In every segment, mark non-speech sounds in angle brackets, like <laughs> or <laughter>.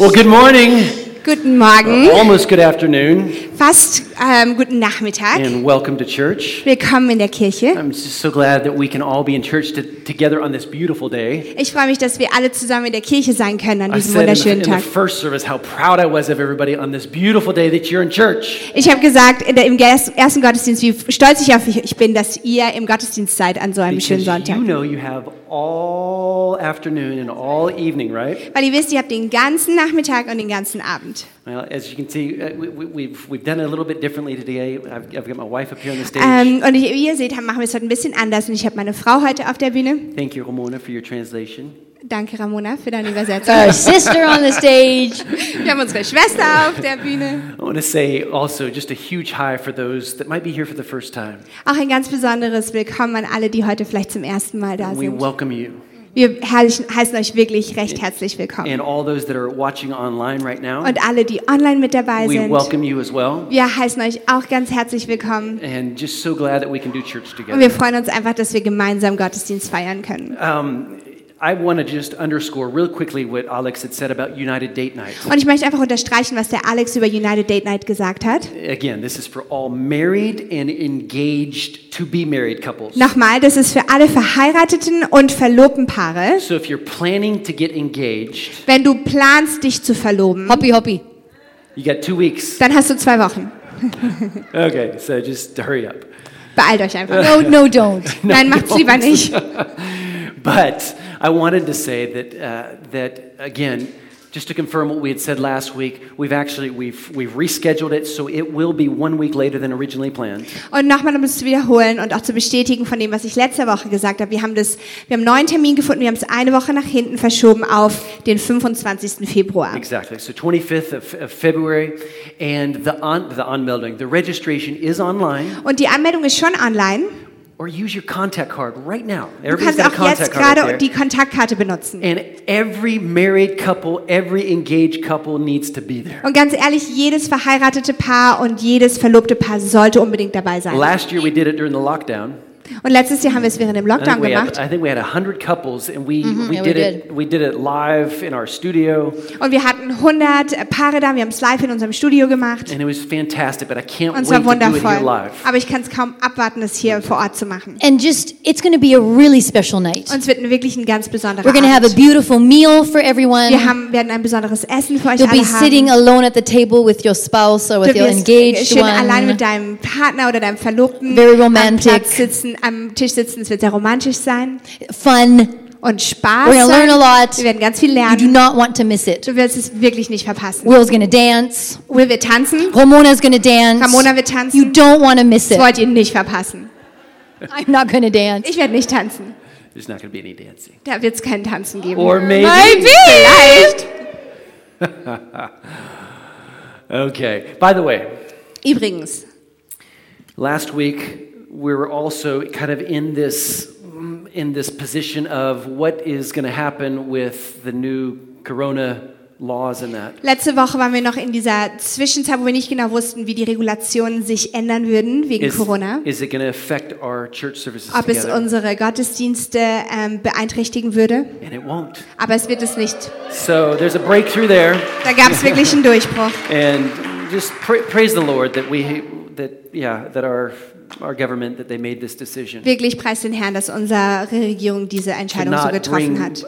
Well, good morning. Guten Morgen, uh, Almost good afternoon, fast ähm, guten Nachmittag. and welcome to church. Willkommen in der Kirche. I'm just so glad that we can all be in church to, together on this beautiful day. Ich freue mich, dass wir alle zusammen in der Kirche sein können an diesem wunderschönen Tag. Ich habe gesagt in der, im ersten Gottesdienst, wie stolz ich auf euch bin, dass ihr im Gottesdienst seid an so einem Because schönen Sonntag. you know you have all afternoon and all evening, right? Weil ihr wisst, ihr habt den ganzen Nachmittag und den ganzen Abend. Well, as you can see, uh, we, we, we've, we've done a little bit differently today. I've, I've got my wife up here on the stage. Ähm, und ich, wie ihr seht, machen wir es heute ein bisschen anders. Und ich habe meine Frau heute auf der Bühne. Thank you, Ramona, for your translation. Danke, Ramona, für deine <laughs> Übersetzung. Our sister on the stage. Wir haben unsere Schwester auf der Bühne. I want to say also just a huge hi for those that might be here for the first time. Auch ein ganz besonderes Willkommen an alle, die heute vielleicht zum ersten Mal da We sind. welcome you. Wir heißen euch wirklich recht herzlich willkommen. And all those that are watching online right now, Und alle, die online mit dabei we sind, welcome you as well. wir heißen euch auch ganz herzlich willkommen. And just so glad that we can do church Und wir together. freuen uns einfach, dass wir gemeinsam Gottesdienst feiern können. Um, I want to just underscore real quickly what Alex had said about United Date Night. Und ich möchte einfach unterstreichen, was der Alex über United Date Night gesagt hat. Again, this is for all married and engaged to be married couples. Nochmal, das ist für alle verheirateten und verlobten Paare. So if you're planning to get engaged, Wenn du planst, dich zu verloben, Hoppy, hoppy. you got two weeks. dann hast du zwei Wochen. <laughs> Okay, so just hurry up. Beeilt euch einfach. <laughs> No, no, don't. <laughs> Nein, macht's lieber nicht. But I wanted to say that uh, that again, just to confirm what we had said last week, we've actually we've we've rescheduled it, so it will be one week later than originally planned. Und nochmal, um es zu wiederholen und auch zu bestätigen von dem, was ich letzte Woche gesagt habe. Wir haben, das, wir haben einen neuen Termin gefunden. Wir haben es eine Woche nach hinten verschoben auf den 25. Februar. Exactly. So 25th of, of February, and the on, the unmelding, the registration is online, Und die Anmeldung ist schon online. Or use your contact card right now. Du Everybody's kannst got a auch jetzt gerade right die there. Kontaktkarte benutzen. And every married couple, every engaged couple needs to be there. Und ganz ehrlich, jedes verheiratete Paar und jedes verlobte Paar sollte unbedingt dabei sein. Last year we did it during the lockdown. Und letztes Jahr haben wir es während dem I think Lockdown we had, gemacht. I think we had 100 couples, and we, we yeah, did we it. We did it live in our studio, Und wir hatten 100 Paare da. Wir haben es live in unserem Studio gemacht. and it was fantastic. But I can't Und es wait war to do it here wundervoll. live. Aber ich kann es kaum abwarten, es hier vor Ort zu machen. And just, it's going to be a really special night. Und es wird wirklich ein ganz besonderer We're going to have a Abend. beautiful meal for everyone. Wir haben, werden ein besonderes Essen für euch You'll be alle sitting haben. alone at the table with your spouse or with Du your wirst engaged schön allein one. mit deinem Partner oder deinem Verlobten Very am romantic. Platz sitzen, am Tisch sitzen. Es wird sehr romantisch sein Fun. und Spaß We're learn a lot. Wir werden ganz viel You do lernen. not want to miss it. Du wirst es wirklich nicht verpassen. Will's to dance. Will wird tanzen. Ramona's to dance. Ramona wird You tanzen. don't want to miss Das it. wollt ihr nicht verpassen. I'm not to dance. Ich werde nicht tanzen. There's not to be any dancing, Da wird es kein Tanzen geben. or maybe. Vielleicht. <laughs> Okay. By the way, Übrigens, last week we were also kind of in this in this position of what is going to happen with the new Corona laws and that. letzte Woche waren wir noch in dieser Zwischenzeit, wo wir nicht genau wussten, wie die Regulationen sich ändern würden wegen Is, Corona. is it going to affect our church services Ob es together? unsere Gottesdienste ähm, beeinträchtigen würde. And it won't. Aber es wird es nicht. So there's a breakthrough there, Da gab es wirklich einen <laughs> Durchbruch. and just pra- praise the Lord that we that yeah that our our government that they made this decision Wirklich preis den Herrn, dass unsere Regierung diese Entscheidung so getroffen hat.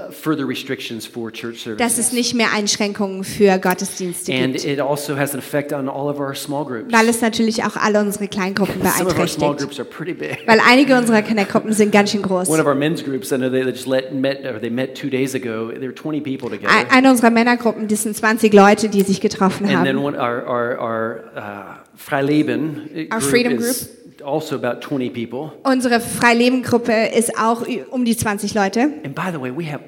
Dass es nicht mehr Einschränkungen für Gottesdienste And gibt. it also has an effect on all of our small groups. Weil es natürlich auch alle unsere Kleingruppen Some of our small beeinträchtigt. groups are pretty big. Weil einige unserer Connect-Gruppen sind ganz schön groß. One of our men's groups, I know they just let, met, or they met two days ago. There were 20 people together. Ein- Eine unserer Männergruppen, das sind 20 Leute, die sich getroffen and then haben. one, our, our, our Freileben Our group freedom is also about 20 people. Unsere Freileben-Gruppe ist auch um die 20 Leute. And by the way, we have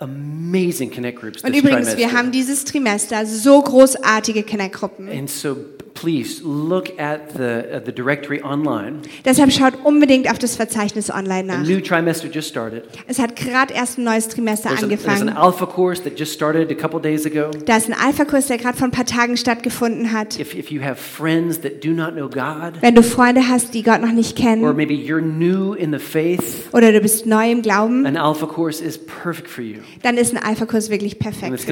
amazing connect groups Und übrigens, wir haben dieses Trimester so großartige Connect-Gruppen. and so please look at the, at the directory online. Deshalb schaut unbedingt auf das Verzeichnis online A nach. new trimester just started. Es hat gerade erst ein neues Trimester There's, a, there's an angefangen. alpha course that just started a couple days ago. Da ist ein Alpha-Kurs, der gerade vor ein paar Tagen stattgefunden hat. If, if you have friends that do not know God, Wenn du Freunde hast, die Gott noch nicht or kennen, maybe you're new in the faith, oder du bist neu im Glauben, an alpha course is perfect for you. Dann ist ein Alpha-Kurs wirklich and perfekt.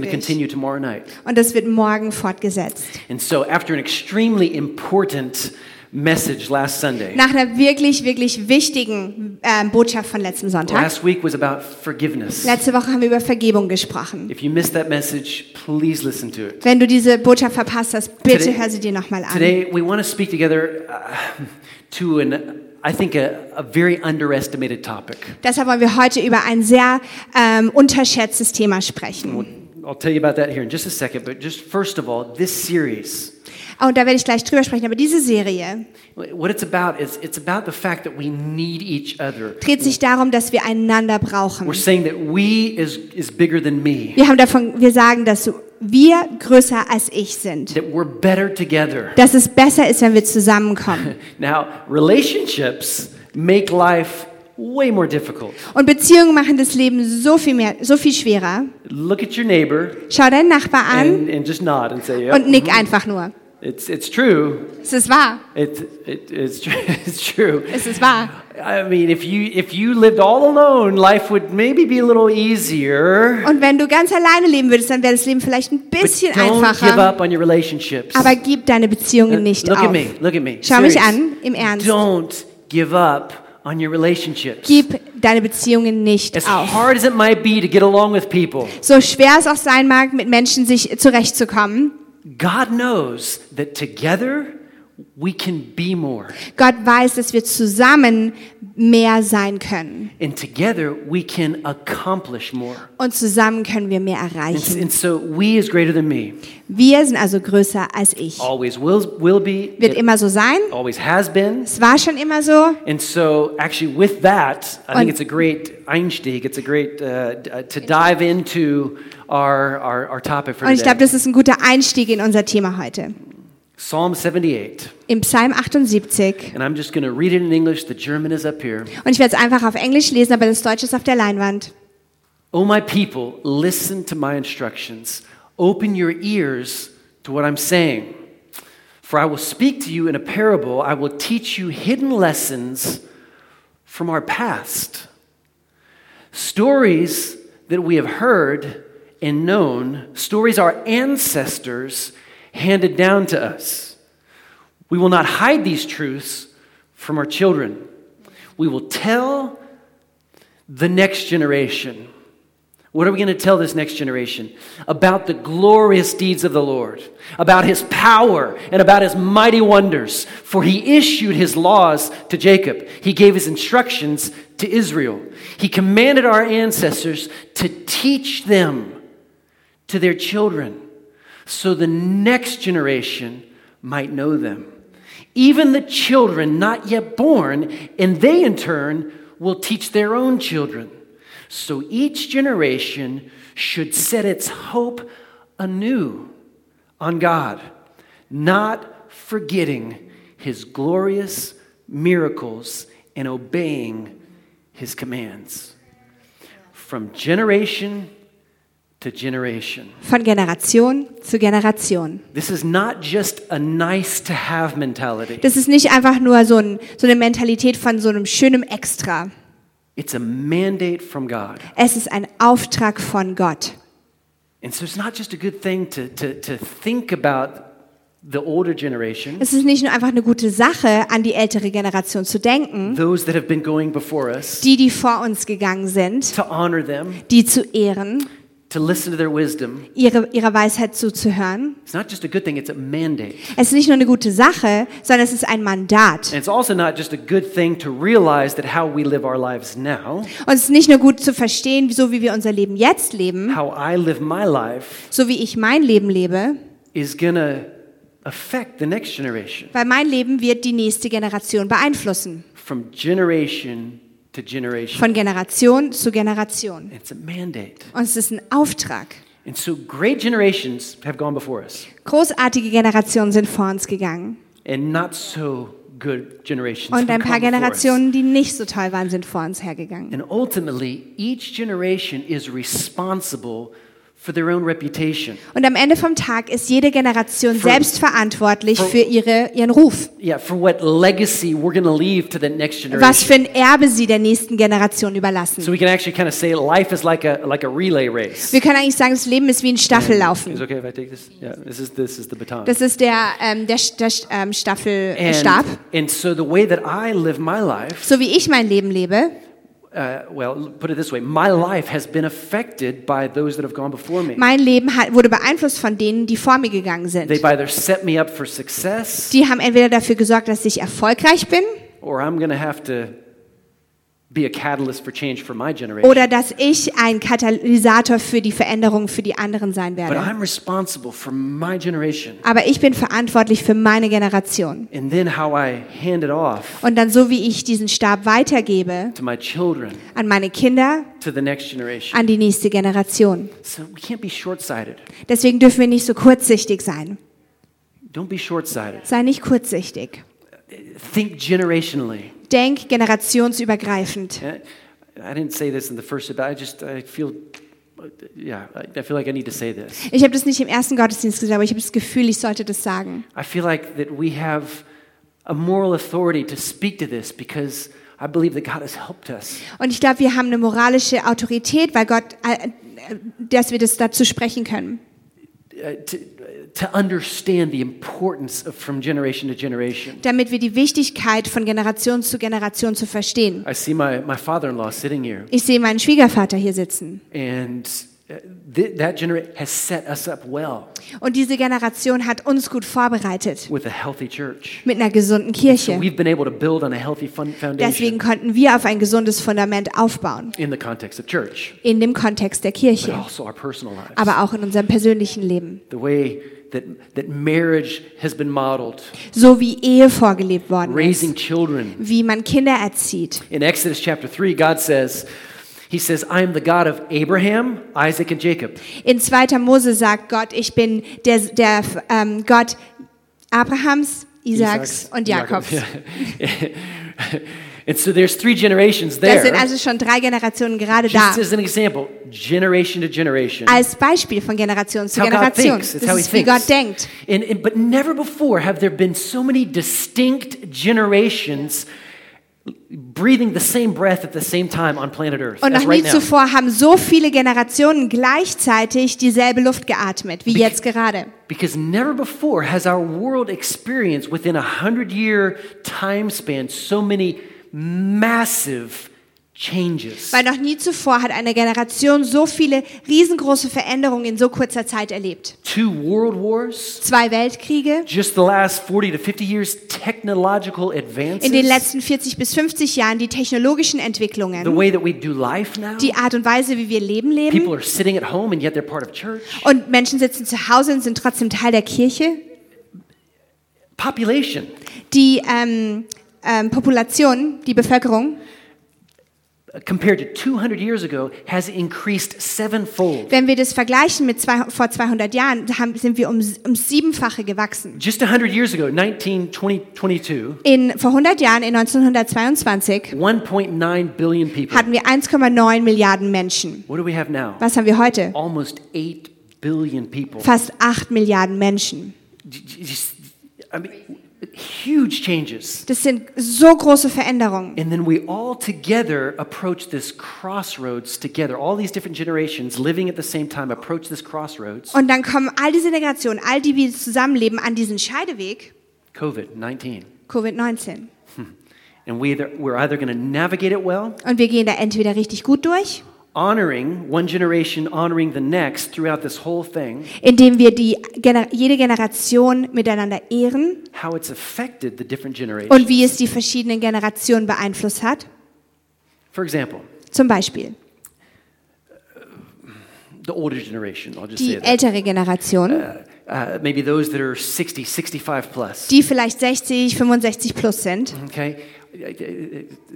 Und das wird morgen fortgesetzt. And so, after an extremely important message last Sunday, Nach einer wirklich, wirklich wichtigen ähm, Botschaft von letzten Sonntag. last week was about forgiveness. Letzte Woche haben wir über Vergebung gesprochen. If you missed that message, please listen to it. Wenn du diese Botschaft verpasst hast, bitte Today- hör sie dir nochmal an. Today, we want to speak together uh, to an, I think, a, a very underestimated topic. Deshalb wollen wir heute über ein sehr ähm, unterschätztes Thema sprechen. I'll tell you about that here in just a second, but just first of all, this series, Und da werde ich gleich drüber sprechen. Aber diese Serie what it's about is it's about the fact that we need each other. dreht sich darum, dass wir einander brauchen. We're saying that we is, is bigger than me, Wir haben davon, wir sagen, dass wir größer als ich sind. that we're better together. Dass es besser ist, wenn wir zusammenkommen. <laughs> Now, relationships make life way more difficult. Und Beziehungen machen das Leben so viel mehr, so viel schwerer. Look at your neighbor Schau deinen Nachbar an and, and just nod and say, und yep, nick einfach nur. it's, it's true. Es ist wahr. It, it, it's, true. <laughs> it's true. Es ist wahr. I mean, if you, if you lived all alone, life would maybe be a little easier. Und wenn du ganz alleine leben würdest, dann wäre das Leben vielleicht ein But bisschen don't give einfacher. up on your relationships. Aber gib deine Beziehungen nicht look auf. at me, look at me. Schau mich Serious. an, im Ernst. Don't give up on your relationships. Gib deine Beziehungen nicht As auf. hard as it might be to get along with people, So schwer es auch sein mag, mit Menschen sich zurechtzukommen, God knows that together we can be more. Gott weiß, dass wir zusammen mehr sein können. And together we can accomplish more. Und zusammen können wir mehr erreichen. and so we is greater than me. Wir sind also größer als ich. Always will, will be. Wird it immer so sein. always has been. Es war schon immer so. And so, actually, with that, I think Und- it's a great Einstieg. It's a great uh, uh, to dive into our, our, our topic for Und ich glaube, das ist ein guter Einstieg in unser Thema heute. Psalm 78. Im Psalm 78. And I'm just going to read it in English. The German is up here. Und ich werde es einfach auf Englisch lesen, aber das Deutsche ist auf der Leinwand. O my people, listen to my instructions. Open your ears to what I'm saying. For I will speak to you in a parable. I will teach you hidden lessons from our past. Stories that we have heard and known, stories our ancestors handed down to us. We will not hide these truths from our children. We will tell the next generation. What are we going to tell this next generation? About the glorious deeds of the Lord, about his power, and about his mighty wonders. For he issued his laws to Jacob, he gave his instructions to Israel. He commanded our ancestors to teach them to their children, so the next generation might know them. Even the children not yet born, and they in turn will teach their own children. So each generation should set its hope anew on God, not forgetting his glorious miracles and obeying his commands. From generation. Von Generation zu Generation. This is not just a nice to have mentality. Das ist nicht einfach nur so, ein, so eine Mentalität von so einem schönen Extra. It's a mandate from God. Es ist ein Auftrag von Gott. And so it's not just a good thing to, to, to think about the older generation, Es ist nicht nur einfach eine gute Sache, an die ältere Generation zu denken, those that have been going before us, die, die vor uns gegangen sind, to honor them, die zu ehren, to listen to their wisdom. ihre, ihrer Weisheit zuzuhören. It's not just a good thing, it's a mandate. Es ist nicht nur eine gute Sache, sondern es ist ein Mandat. And it's also not just a good thing to realize that how we live our lives now, Und es ist nicht nur gut zu verstehen, so wie wir unser Leben jetzt leben, how I live my life so wie ich mein Leben lebe, is to affect the next generation weil mein Leben wird die nächste Generation beeinflussen. from generation. Von Generation zu Generation. It's a mandate. Und es ist ein Auftrag. And so great generations have gone before us, Großartige Generationen sind vor uns gegangen. and not so good generations Und ein paar. Generationen, die nicht so toll waren, sind vor uns hergegangen. And ultimately, each generation is responsible for. Und am Ende vom Tag ist jede Generation For- selbst verantwortlich for- für ihre, ihren Ruf. Yeah, for what legacy we're going to leave to the next Was für ein Erbe sie der nächsten Generation überlassen. So we can actually kind of say life is like a like a relay race. Wir können eigentlich sagen, das Leben ist wie ein Is Staffellaufen. it okay if I take this? Yeah, this is this is the baton. Das ist der, ähm, der, der ähm, Staffelstab. and, and so the way that I live my life, So wie ich mein Leben lebe, uh, well, put it this way: my life has been affected by those that have gone before me. mein Leben hat, wurde beeinflusst von denen, die vor mir gegangen sind. They've either set me up for success, Die haben entweder dafür gesorgt, dass ich erfolgreich bin or I'm going to have to oder dass ich ein Katalysator für die Veränderung für die anderen sein But werde. I'm responsible for my generation, Aber ich bin verantwortlich für meine Generation. and then how I hand it off Und dann so wie ich diesen Stab weitergebe to my children, an meine Kinder, to the next generation. an die nächste Generation. So we can't be short-sighted. Deswegen dürfen wir nicht so kurzsichtig sein. Don't be short-sighted. Sei nicht kurzsichtig. Think generationally. Denk generationsübergreifend. Yeah, I didn't say this in the first, but I just I feel, yeah, I I feel like I need to say this. Ich habe das nicht im ersten Gottesdienst gesagt, aber ich habe das Gefühl, ich sollte das sagen. I feel like that we have a moral authority to speak to this because I believe that God has helped us. Und ich glaube, wir haben eine moralische Autorität, weil Gott, äh, äh, dass wir das dazu sprechen können. Damit wir die Wichtigkeit von Generation zu Generation zu verstehen. I see my, my father-in-law sitting here, Ich sehe meinen Schwiegervater hier sitzen. and uh, that generation has set us up well Und diese Generation hat uns gut vorbereitet. with a healthy church. Mit einer gesunden So Kirche. we've been able to build on a healthy fun- Deswegen foundation konnten wir auf ein gesundes Fundament aufbauen. in the context of church, In dem Kontext der but Kirche. also our personal lives. Aber auch in unserem persönlichen Leben. the way that, that marriage has been modeled, So wie Ehe vorgelebt worden raising ist. children. Wie man Kinder erzieht. In Exodus chapter 3, God says, He says, I am the God of Abraham, Isaac, and Jacob. In 2. Mose sagt Gott, ich bin der, der ähm, Gott Abrahams, Isaaks, und Jakobs. Yeah. <laughs> and so there's three generations Das sind there. also schon drei Generationen gerade da. Just as an example, generation to generation. Als Beispiel von Generation zu Generation. Das ist, wie thinks. Gott denkt. And, and, but never before have there been so many distinct generations breathing the same breath at the same time on planet Earth Und as noch right nie now. zuvor haben so viele Generationen gleichzeitig dieselbe Luft geatmet, wie Bec- jetzt gerade. Because never before has our world experienced within a hundred year time span so many massive. Weil noch nie zuvor hat eine Generation so viele riesengroße Veränderungen in so kurzer Zeit erlebt. Two world wars, Zwei Weltkriege, just the last 40 to 50 years, technological advances. in den letzten 40 bis 50 Jahren die technologischen the Entwicklungen, way that we do life now. die Art und Weise, wie wir Leben leben. People are sitting at home and yet they're part of church. Und Menschen sitzen zu Hause und sind trotzdem Teil der Kirche. Population. Die ähm, ähm, Population, die Bevölkerung, Compared to 200 years ago, has increased sevenfold. wenn wir das vergleichen mit zwei, vor 200 Jahren, haben, sind wir um, um siebenfache gewachsen. Just 100 years ago, 1922, In, vor 100 Jahren, in 1922, 1.9 billion people. hatten wir 1,9 Milliarden Menschen. What do we have now? Was haben wir heute? Almost 8 billion people. Fast 8 Milliarden Menschen. Just- I mean, huge changes. Das sind so große Veränderungen. And then we all together approach this crossroads together. All these different generations living at the same time approach this crossroads. Und dann kommen all diese Generationen, all die wir zusammenleben, an diesen Scheideweg, COVID 19. Covid-19. And we either, we're either going to navigate it well, Und wir gehen da entweder richtig gut durch, honoring one generation, honoring the next throughout this whole thing, indem wir die, jede Generation miteinander ehren how it's affected the different generations. und wie es die verschiedenen Generationen beeinflusst hat. For example, Zum Beispiel the older generation, I'll just say die that. ältere Generation, Uh, maybe those that are 60, 65 plus. die vielleicht 60, 65 plus sind. Okay.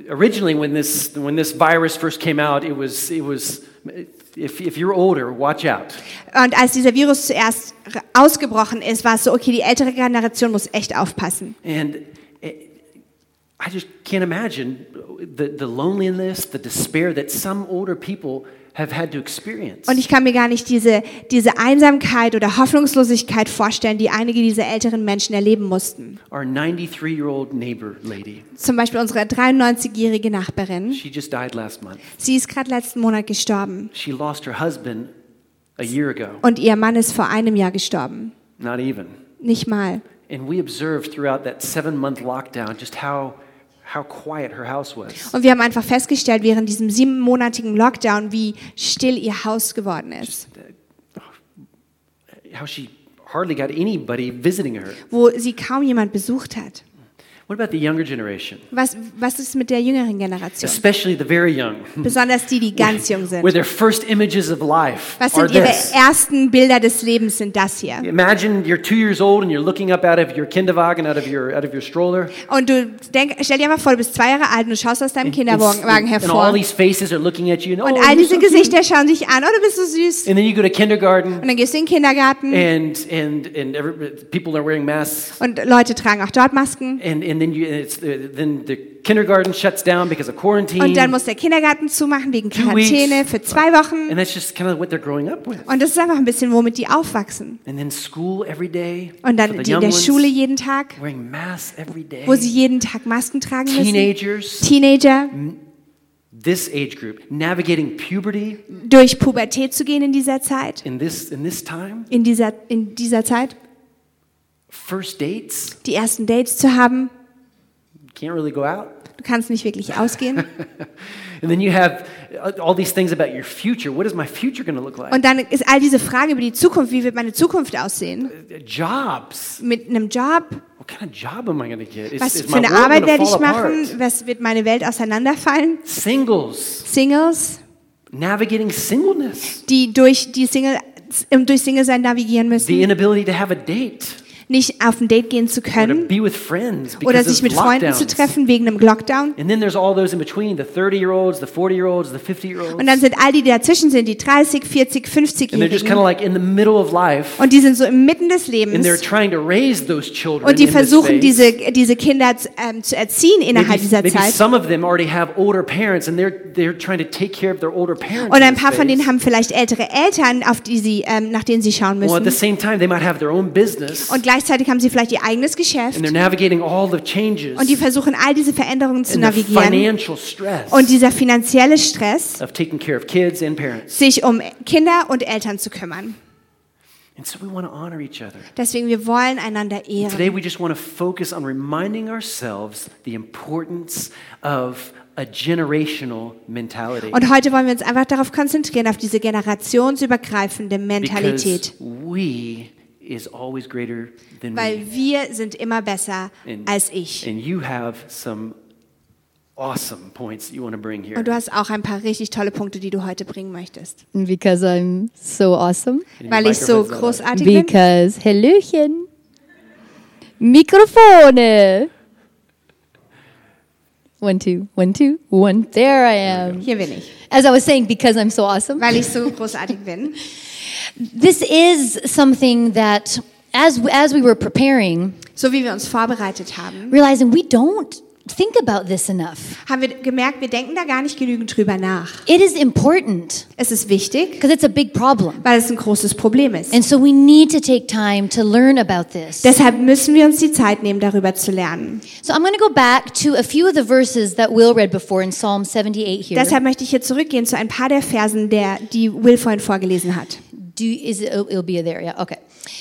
Originally, when this when this virus first came out, it was it was if if you're older, watch out. Und als dieser Virus zuerst ausgebrochen ist, war es so, okay, die ältere Generation muss echt aufpassen. And it, I just can't imagine the the loneliness, the despair that some older people have had to experience. Und ich kann mir gar nicht diese, diese Einsamkeit oder Hoffnungslosigkeit vorstellen, die einige dieser älteren Menschen erleben mussten. Our 93 year old neighbor lady, Zum Beispiel unsere 93-jährige Nachbarin. she just died last month. Sie ist gerade letzten Monat gestorben. She lost her husband a year ago, Und ihr Mann ist vor einem Jahr gestorben. not even. Nicht mal. And we observed throughout that seven month lockdown just how, how quiet her house was. Und wir haben einfach festgestellt, während diesem siebenmonatigen Lockdown, wie still ihr Haus geworden ist. How she hardly got anybody visiting her. Wo sie kaum jemand besucht hat. What about the younger generation? Was, was ist mit der jüngeren Generation? Especially the very young, Besonders die, die ganz jung sind. where their first images of life Was are sind ihre this. ersten Bilder des Lebens? Sind das hier? Imagine you're two years old and you're looking up out of your Kinderwagen, out of your, out of your stroller. Und du denk, stell dir mal vor, du bist zwei Jahre alt und du schaust aus deinem And, Kinderwagen and hervor. all these faces are looking at you. And, Und oh, all you're diese so cute. Gesichter schauen sich an. Oh, du bist so süß. And then you go to kindergarten Und dann gehst du in den Kindergarten and, and, and every, people are wearing masks. und Leute tragen auch dort Masken. And, and then, you, it's, uh, then the kindergarten shuts down because of quarantine. Und dann muss der Kindergarten zumachen wegen Quarantäne für zwei Wochen. and that's just kind of what they're growing up with. Und das ist einfach ein bisschen, womit die aufwachsen. And then school every day. Und dann the die in der Schule jeden Tag, Wearing masks every day. wo sie jeden Tag Masken tragen müssen. Teenagers, Teenager, this age group, navigating puberty durch Pubertät zu gehen in dieser Zeit. in this, in this time. In dieser, in dieser Zeit. First dates, Die ersten Dates zu haben. Can't really go out. Du kannst nicht wirklich <laughs> ausgehen. And then you have all these things about your future. What is my future going to look like? Und dann ist all diese Frage über die Zukunft, wie wird meine Zukunft aussehen? Jobs. Mit einem Job? What kind of job am I going to get? Is, Was is für eine Arbeit werde ich machen? apart? Was wird meine Welt auseinanderfallen? Singles, Singles, navigating singleness, die durch die Single durch Single sein navigieren the müssen, inability to have a date nicht auf ein Date gehen zu können oder sich mit Freunden zu treffen wegen einem Lockdown. And then there's all those in between, the 30-year-olds, the 40-year-olds, the 50-year-olds. Und dann sind all die, die dazwischen sind, die 30, 40, And they're just kind of 50-Jährigen. like in the middle of life Und die sind so inmitten des and they're Lebens. trying to raise those children Und die versuchen, diese, diese Kinder ähm, zu erziehen innerhalb dieser Zeit. some of them already have older parents and they're, they're trying to take care of their older parents. Und in ein paar von denen haben vielleicht ältere Eltern, auf die sie, ähm, nach denen sie schauen Well, at the müssen. same time, they might have their own business Und gleichzeitig haben sie vielleicht ihr eigenes Geschäft. and they're navigating all the changes Und die versuchen, all diese Veränderungen zu and navigieren. financial stress Und dieser finanzielle Stress, of taking care of kids and parents. sich um Kinder und Eltern zu kümmern. And so we want to honor each other. Deswegen, wir wollen einander Today, ehren. we just want to focus on reminding ourselves the importance of a generational mentality. Und heute wollen wir uns einfach darauf konzentrieren, auf diese generationsübergreifende Mentalität. Because we is always greater than Weil me. wir sind immer besser And, als ich. and you have some awesome points you want to bring here. Und du hast auch ein paar richtig tolle Punkte, die du heute bringen möchtest. Because I'm so awesome. Weil ich so großartig bin. Because, Hallöchen. Mikrofone. One, two, one, two, one. There I am. Hier bin ich. As I was saying, because I'm so awesome. Weil ich so großartig bin. <laughs> This is something that, as, as we were preparing, So wie wir uns vorbereitet haben, realizing we don't think about this enough. haben wir gemerkt, wir denken da gar nicht genügend drüber nach. It is important Es ist wichtig, because it's a big problem. weil es ein großes Problem ist. And so we need to take time to learn about this. Deshalb müssen wir uns die Zeit nehmen, darüber zu lernen. So I'm going to go back to a few of the verses that Will read before in Psalm 78 here. Deshalb möchte ich hier zurückgehen zu ein paar der Versen, der, die Will vorhin vorgelesen hat. Do is it, it'll be there? Yeah. Okay.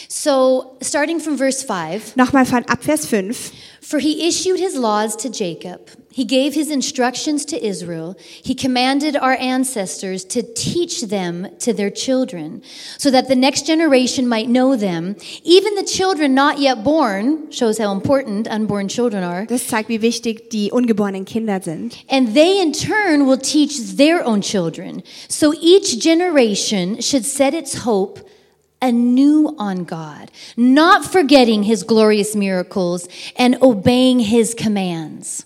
So starting from verse five, Nochmal von ab Vers 5. For he issued his laws to Jacob, he gave his instructions to Israel, he commanded our ancestors to teach them to their children, so that the next generation might know them, even the children not yet born. Shows how important unborn children are. Das zeigt, wie wichtig die ungeborenen Kinder sind. And they in turn will teach their own children. So each generation should set its hope anew on God, not forgetting his glorious miracles and obeying his commands.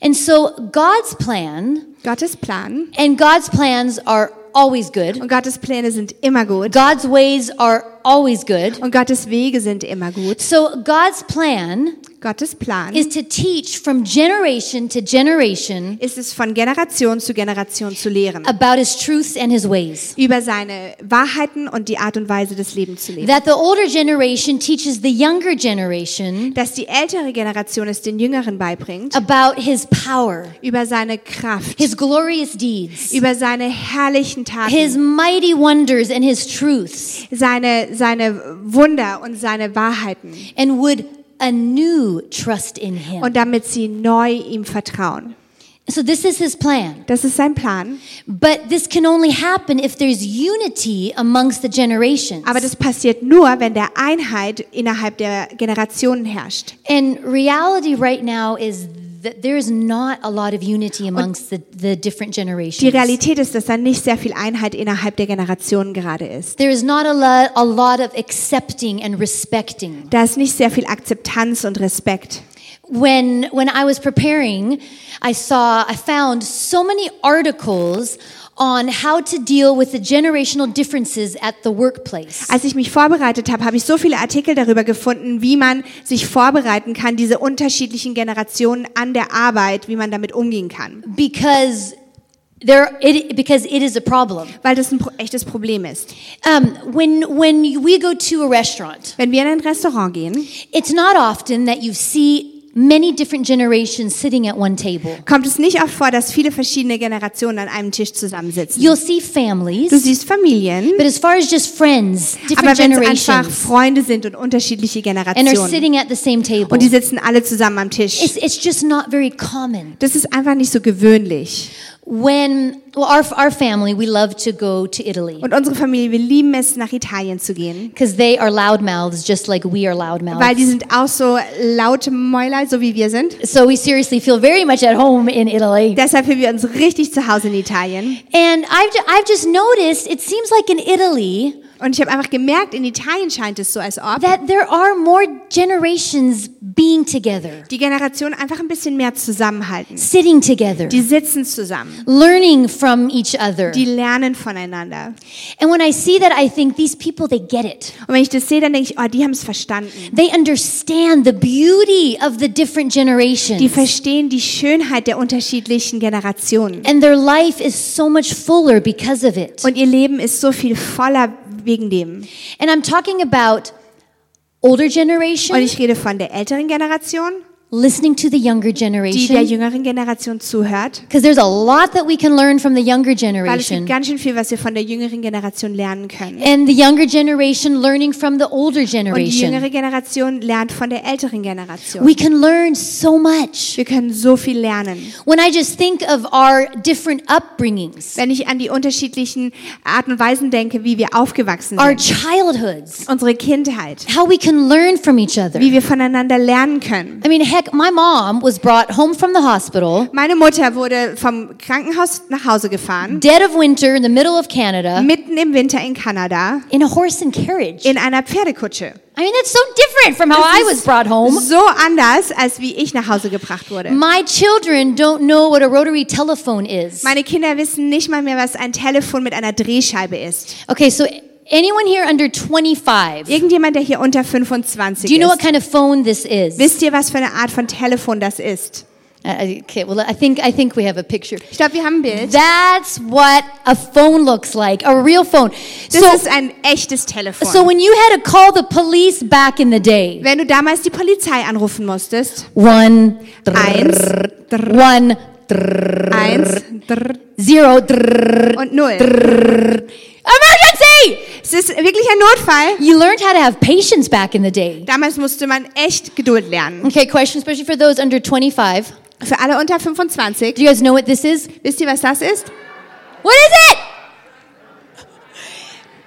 And so God's plan, Gottes Plan and God's plans are always good. und Gottes Pläne sind immer gut God's ways are always good. und Gottes Wege sind immer gut. So God's plan Gottes Plan is to teach from generation to generation ist es von Generation zu Generation zu lehren, about his truths and his ways. über seine Wahrheiten und die Art und Weise des Lebens zu leben. That the older generation teaches the younger generation Dass die ältere Generation es den Jüngeren beibringt, about his power, über seine Kraft, his glorious deeds, über seine herrlichen his Taten, mighty wonders and his truths, seine, seine Wunder und seine Wahrheiten. and would anew trust in him. Und damit sie neu ihm vertrauen. So this is his plan. Das ist sein Plan. But this can only happen if there's unity amongst the generations. Aber das passiert nur, wenn der Einheit innerhalb der Generationen herrscht. And reality right now is that there is not a lot of unity amongst the, the different Die. Realität ist, dass da nicht sehr viel Einheit innerhalb der Generationen gerade ist. There is not a lot, a lot of accepting and respecting. Da ist nicht sehr viel Akzeptanz und Respekt. When when I was preparing, I saw I found so many articles on how to deal with the generational differences at the workplace. Als ich mich vorbereitet habe, habe ich so viele Artikel darüber gefunden, wie man sich vorbereiten kann, diese unterschiedlichen Generationen an der Arbeit, wie man damit umgehen kann. because there it because it is a problem. Weil das ein echtes Problem ist. Um, when when we go to a restaurant, Wenn wir in ein Restaurant gehen, it's not often that you see many different generations sitting at one table. kommt es nicht oft vor, dass viele verschiedene Generationen an einem Tisch zusammensitzen. You'll see Du families, siehst Familien, but as far as just friends, aber different wenn es einfach Freunde sind und unterschiedliche and are Generationen sitting at the same table, und die sitzen alle zusammen am Tisch, it's it's just not very common. das ist einfach nicht so gewöhnlich. When well, our our family, we love to go to Italy Und unsere Familie, wir lieben es, nach Italien zu gehen, because they are loudmouths, just like we are loudmouths. weil die sind auch so laute Mäuler, so wie wir sind. So we seriously feel very much at home in Italy. Deshalb fühlen wir uns richtig zu Hause in Italien. And I've, I've just noticed, it seems like in Italy, Und ich habe einfach gemerkt, in Italien scheint es so, als ob that there are more generations being together, die Generationen einfach ein bisschen mehr zusammenhalten. sitting together, Die sitzen zusammen. learning from each other. Die lernen voneinander. And when I see that, I think these people, they get it. Und wenn ich das sehe, dann denke ich, oh, die haben es verstanden. They understand the beauty of the different Die generations. verstehen die Schönheit der unterschiedlichen Generationen. And their life is so much fuller because of it. Und ihr Leben ist so viel voller wegen dem. And I'm talking about older Und generation ich rede von der älteren Generation, listening to the younger die der generation. jüngeren Generation zuhört. Because there's a lot that we can learn from the younger Weil es generation. gibt ganz schön viel, was wir von der jüngeren Generation lernen können. And the younger generation learning from the older Und die generation. jüngere Generation lernt von der älteren Generation. We can learn so much. Wir können so viel lernen. When I just think of our different upbringings, Wenn ich an die unterschiedlichen Arten und Weisen denke, wie wir aufgewachsen our sind, childhoods, unsere Kindheit, how we can learn from each other. wie wir voneinander lernen können. I mean, heck, my mom was brought home from the hospital, Meine Mutter wurde vom Krankenhaus nach Hause gefahren, dead of winter in the middle of Canada, mitten im Winter in Kanada, in a horse and carriage. in einer Pferdekutsche. I mean, that's so different from how I was brought home. So anders, als wie ich nach Hause gebracht wurde. My children don't know what a rotary telephone is. Meine Kinder wissen nicht mal mehr, was ein Telefon mit einer Drehscheibe ist. Okay, so anyone here under 25, Irgendjemand, der hier unter 25 do you know what ist, kind of phone this is? wisst ihr, was für eine Art von Telefon das ist? Uh, okay, well, I think I think we have a picture. Ich glaube, wir haben ein Bild. That's what a phone looks like, a real phone. Das So, ist ein echtes Telefon. so when you had to call the police back in the day, Wenn du damals die Polizei anrufen musstest, one, Eins, one, eins zero, und null. Emergency! Es ist wirklich ein Notfall. You learned how to have patience back in the day. Damals musste man echt Geduld lernen. Okay, question especially for those under 25. Für alle unter 25, Do you guys know what this is? wisst ihr, was das ist? What is it?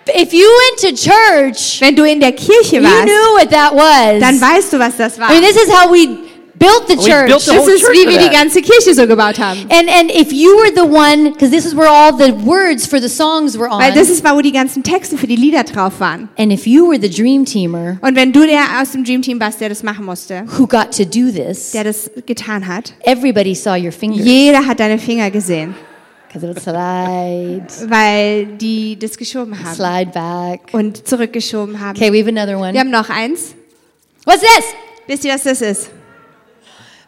If you went to church, Wenn du in der Kirche you warst, knew what that was. dann weißt du, was das war. I mean, this is how we built the church. built the Das whole ist, church wie for wir die that. ganze Kirche so gebaut haben. And and if you were the one, because this is where all the words for the songs were on. Weil das ist war, wo die ganzen Texte für die Lieder drauf waren. and if you were the dream teamer Und wenn du der aus dem Dream Team warst, der das machen musste, who got to do this, der das getan hat, everybody saw your fingers jeder hat deine Finger gesehen, because it would slide, weil die das geschoben haben slide back. und zurückgeschoben haben. Okay, we have another one. Wir haben noch eins. What's this? Wisst ihr, was das ist?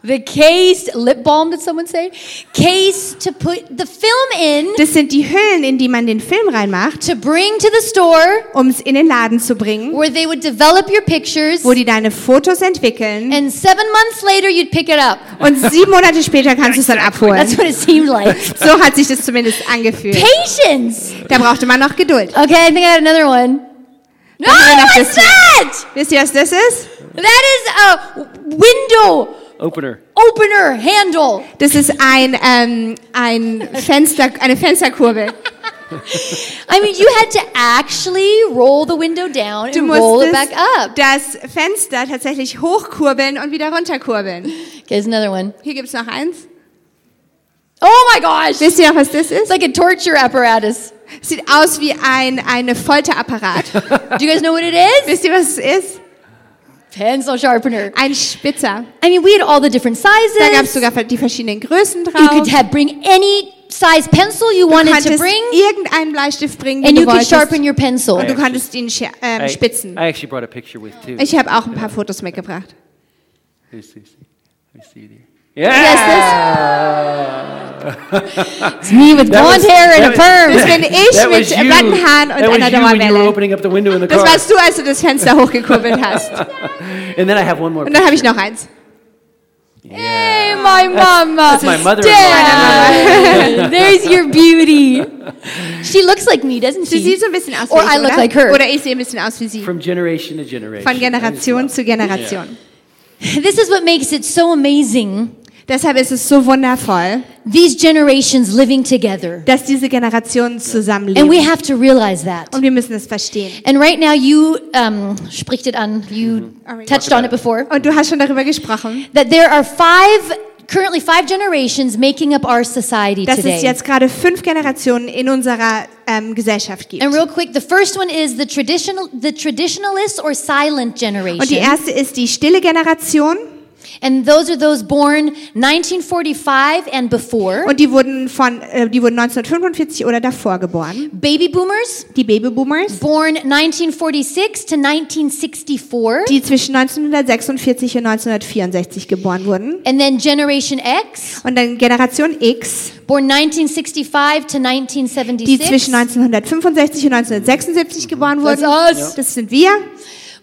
The case, lip balm, did someone say? Case to put the film in Das sind die Hüllen, in die man den Film reinmacht, to bring to the store um es in den Laden zu bringen, where they would develop your pictures. wo die deine Fotos entwickeln. And seven months later, you'd pick it up. Und sieben Monate später kannst du es dann abholen. That's what it seemed like. So hat sich das zumindest angefühlt. Patience. Da brauchte man noch Geduld. Okay, I think I had another one. No, Dann haben wir noch what's that? Wisst ihr, was das ist? That is a window Opener. opener handle. Das ist ein, ähm, ein Fenster, eine Fensterkurbel. <laughs> I mean, you had to actually roll the window down Du and roll it back up. das Fenster tatsächlich hochkurbeln und wieder runterkurbeln. Okay, here's another one. Hier gibt's noch eins. Oh my gosh! Wisst ihr noch, was das It's ist? like a torture apparatus. Sieht aus wie ein eine Folterapparat. Do you guys know what it is? Wisst ihr, was es ist? Pencil sharpener. Ein Spitzer. I mean, we had all the different Da gab es sizes. sogar die verschiedenen Größen You drauf. could have bring any size pencil you Du wanted to konntest bring, irgendeinen Bleistift bringen, den and du you could wolltest. sharpen your pencil. Und du konntest ihn ähm, I, spitzen. I actually brought a picture with too. Ich habe auch ein paar Fotos mitgebracht. Let me see, see. Let me see there. Yeah! <laughs> It's me with That blonde was- hair and a that was- perm. Das bin ich That mit was you. blonden Haaren und That was einer you when you were Dauerwelle. opening up the window in the Das car. warst du, als du das Fenster hochgekurbelt hast. And then I have one more. Und dann habe ich noch eins. Hey, my mama. That's my mother-in-law. <laughs> There's your beauty. <laughs> She looks like me, doesn't Sie she? sieht so ein bisschen aus wie Or ich, I look oder? like her. Oder ich sehe ein bisschen aus wie sie. From generation to generation. Von Generation zu Generation. This is what makes it so amazing. Deshalb ist es so wundervoll, These generations living together. dass diese Generationen And we zusammenleben. have to realize that. Und wir müssen es verstehen. And right now, you um, spricht it an, you touched on it before, Und du hast schon darüber gesprochen, that there are five, currently five generations making up our society dass es today. jetzt gerade fünf Generationen in unserer ähm, Gesellschaft gibt. And real quick, the first one is the traditional, the traditionalist or silent Und die generation. erste ist die stille Generation. And those are those born 1945 and before. Und die wurden von, äh, die wurden 1945 oder davor geboren. Baby boomers, Die Babyboomers, born 1946 to 1964. die zwischen 1946 und 1964 geboren wurden. And then Generation X, Und dann Generation X, born 1965 to die 1976. zwischen 1965 und 1976 geboren wurden. Das sind wir,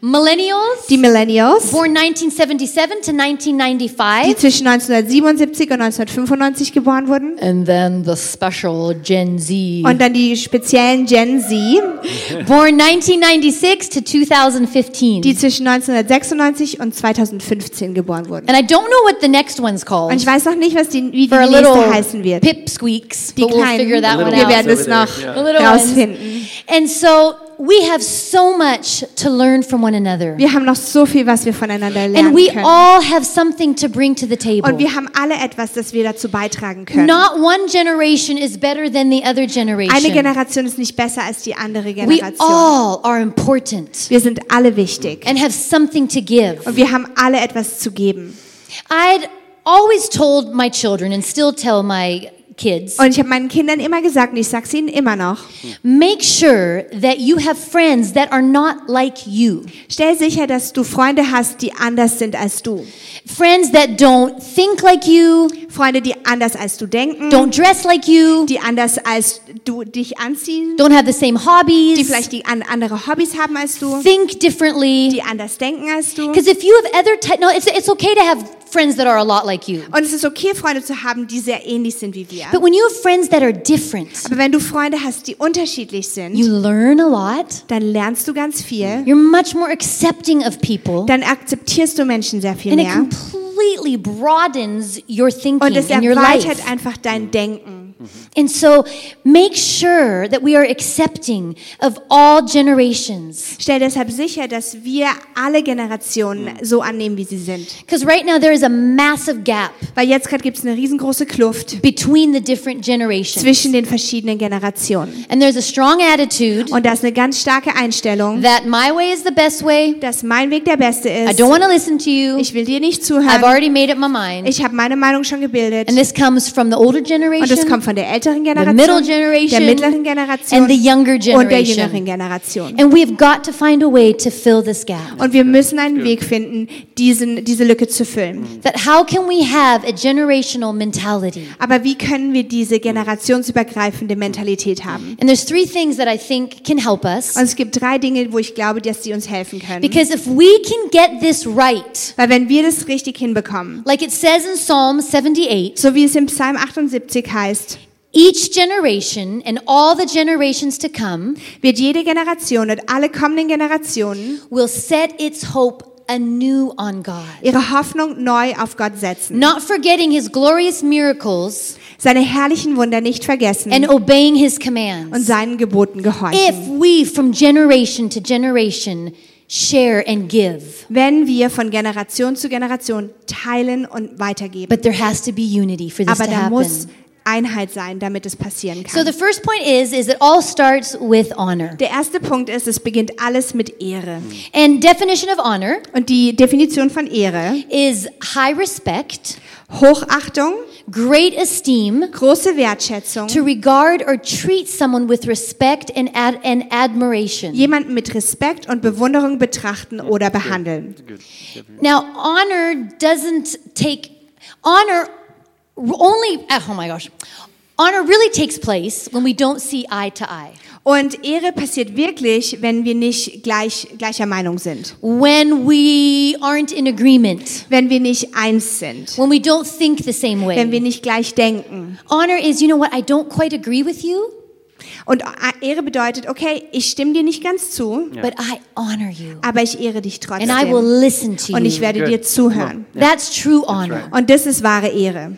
Millennials, die Millennials, born 1977 to die 1995. zwischen 1977 und 1995 geboren wurden. And then the special Gen Z, Und dann die speziellen Gen Z, born 1996 to 2015. die zwischen 1996 und 2015 geboren wurden. And I don't know what the next one's called. Und ich weiß noch nicht, was die, wie die nächste heißen wird. pipsqueaks, Die but we'll kleinen, figure that one wir out. werden es noch yeah. The little ones. rausfinden. And so we have so much to learn from one another. Wir haben noch so viel, was wir voneinander And lernen we können. all have something to bring to the table. Und wir haben alle etwas, das wir dazu beitragen können. Not one generation is better than the other Eine generation. Generation ist nicht besser als die andere We Generation. all are important Wir sind alle wichtig. and have something to give. Und wir haben alle etwas zu geben. I'd always told my children and still tell my kids Und ich habe meinen Kindern immer gesagt, und ich sage es ihnen immer noch, make sure that you have friends that are not like you. stell sicher, dass du Freunde hast, die anders sind als du. Friends that don't think like you, Freunde, die anders als du denken, don't dress like you, die anders als du dich anziehen, don't have the same die hobbies, vielleicht die an andere Hobbys haben als du, think differently. die anders denken als du. Because if you have other no, it's, it's okay to have friends that are a lot like you. Und es ist okay, Freunde zu haben, die sehr ähnlich sind wie wir. But when you have friends that are different, Aber wenn du Freunde hast, die unterschiedlich sind, you learn a lot. dann lernst du ganz viel. You're much more accepting of people, Dann akzeptierst du Menschen sehr viel and it mehr. completely broadens your thinking Und es and your erweitert life. einfach dein Denken. And so, make sure that we are accepting of all generations. Stell deshalb sicher, dass wir alle Generationen so annehmen, wie sie sind. Because right now there is a massive gap Weil jetzt gerade gibt es eine riesengroße Kluft between the different generations. zwischen den verschiedenen Generationen. And there's a strong attitude Und da ist eine ganz starke Einstellung, that my way is the best way. dass mein Weg der beste I ist. don't want to listen to you. Ich will dir nicht I've zuhören. already made up my mind. Ich habe meine Meinung schon gebildet. And this comes from the older Und das generation kommt von von der älteren middle Generation, generation, der mittleren Generation and the younger und der generation. jüngeren Generation. And we've got to find a way to fill this gap. Und wir müssen einen Weg finden, diesen, diese Lücke zu füllen. That how can we have a generational mentality? Aber wie können wir diese generationsübergreifende Mentalität haben? And there's three things that I think can help us. Und es gibt drei Dinge, wo ich glaube, dass sie uns helfen können. Because if we can get this right, Weil wenn wir das richtig hinbekommen, like it says in Psalm 78, so wie es im Psalm 78 heißt, each generation and all the generations to come wird jede Generation und alle kommenden Generationen will set its hope anew on God. ihre Hoffnung neu auf Gott setzen. Not forgetting his glorious miracles Seine herrlichen Wunder nicht vergessen and obeying his und commands. seinen Geboten If gehorchen. we from generation to generation share and give, Wenn wir von Generation zu Generation teilen und weitergeben. but there has to be unity for this Aber to da happen. Einheit sein, damit es passieren So kann. the first point is is it all starts with honor. Der erste Punkt ist, es beginnt alles mit Ehre. And definition of honor Und die Definition von Ehre, is high respect, Hochachtung, great esteem, große Wertschätzung, to regard or treat someone with respect and, ad- and admiration. jemanden mit Respekt und Bewunderung betrachten oder behandeln. Now, honor doesn't take honor only. Oh my gosh, honor really takes place when we don't see eye to eye. Und Ehre passiert wirklich, wenn wir nicht gleich, gleicher Meinung sind. When we aren't in agreement. Wenn wir nicht eins sind. When we don't think the same Wenn wir way. nicht gleich denken. Honor is, you know what? I don't quite agree with you, Und Ehre bedeutet, okay, ich stimme dir nicht ganz zu, but I honor you, aber ich ehre dich and I will trotzdem. listen to Und ich werde Good. dir zuhören. That's true honor. Und das ist wahre Ehre.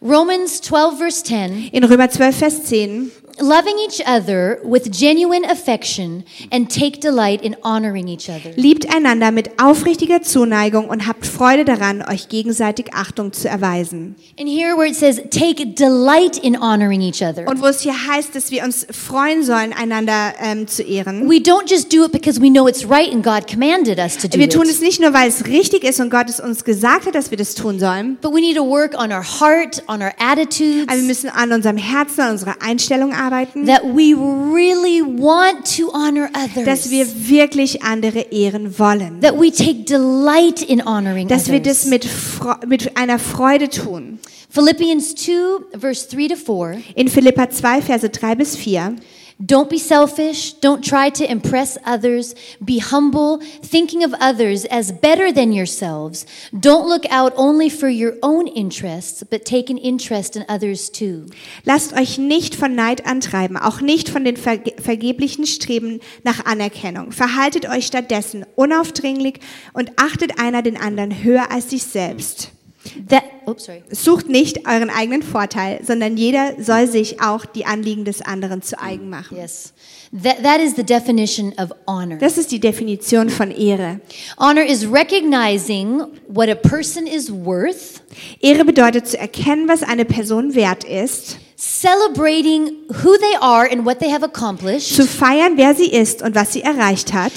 Romans 12, verse 10 In Römer 12, Vers 10. loving each other with genuine affection and take delight in honoring each other. Liebt einander mit aufrichtiger Zuneigung und habt Freude daran, euch gegenseitig Achtung zu erweisen. And here where it says take delight in honoring each other. Und wo es hier heißt, dass wir uns freuen sollen, einander ähm, zu ehren. We don't just do it because we know it's right and God commanded us to do Wir tun it. es nicht nur, weil es richtig ist und Gott es uns gesagt hat, dass wir das tun sollen. But we need to work on our heart, on our attitudes, Aber wir müssen an unserem Herzen, an unserer Einstellung arbeiten, that we really want to honor dass others. wir wirklich andere ehren wollen. That we take delight in honoring Dass wir das mit, Fre- mit einer Freude tun. Philippians 2, verse 3 to 4. In Philippa 2, Verse 3 bis 4. Don't be selfish. Don't try to impress others. Be humble, thinking of others as better than yourselves. Don't look out only for your own interests, but take an interest in others too. Lasst euch nicht von Neid antreiben, auch nicht von den verge vergeblichen Streben nach Anerkennung. Verhaltet euch stattdessen unaufdringlich und achtet einer den anderen höher als sich selbst. That, oops. Sucht nicht euren eigenen Vorteil, sondern jeder soll sich auch die Anliegen des anderen zu eigen machen. Yes. That, that is the definition of honor. Das ist die Definition von Ehre. Honor is recognizing what a person is worth, Ehre bedeutet zu erkennen, was eine Person wert ist, celebrating who they are and what they have accomplished. zu feiern, wer sie ist und was sie erreicht hat.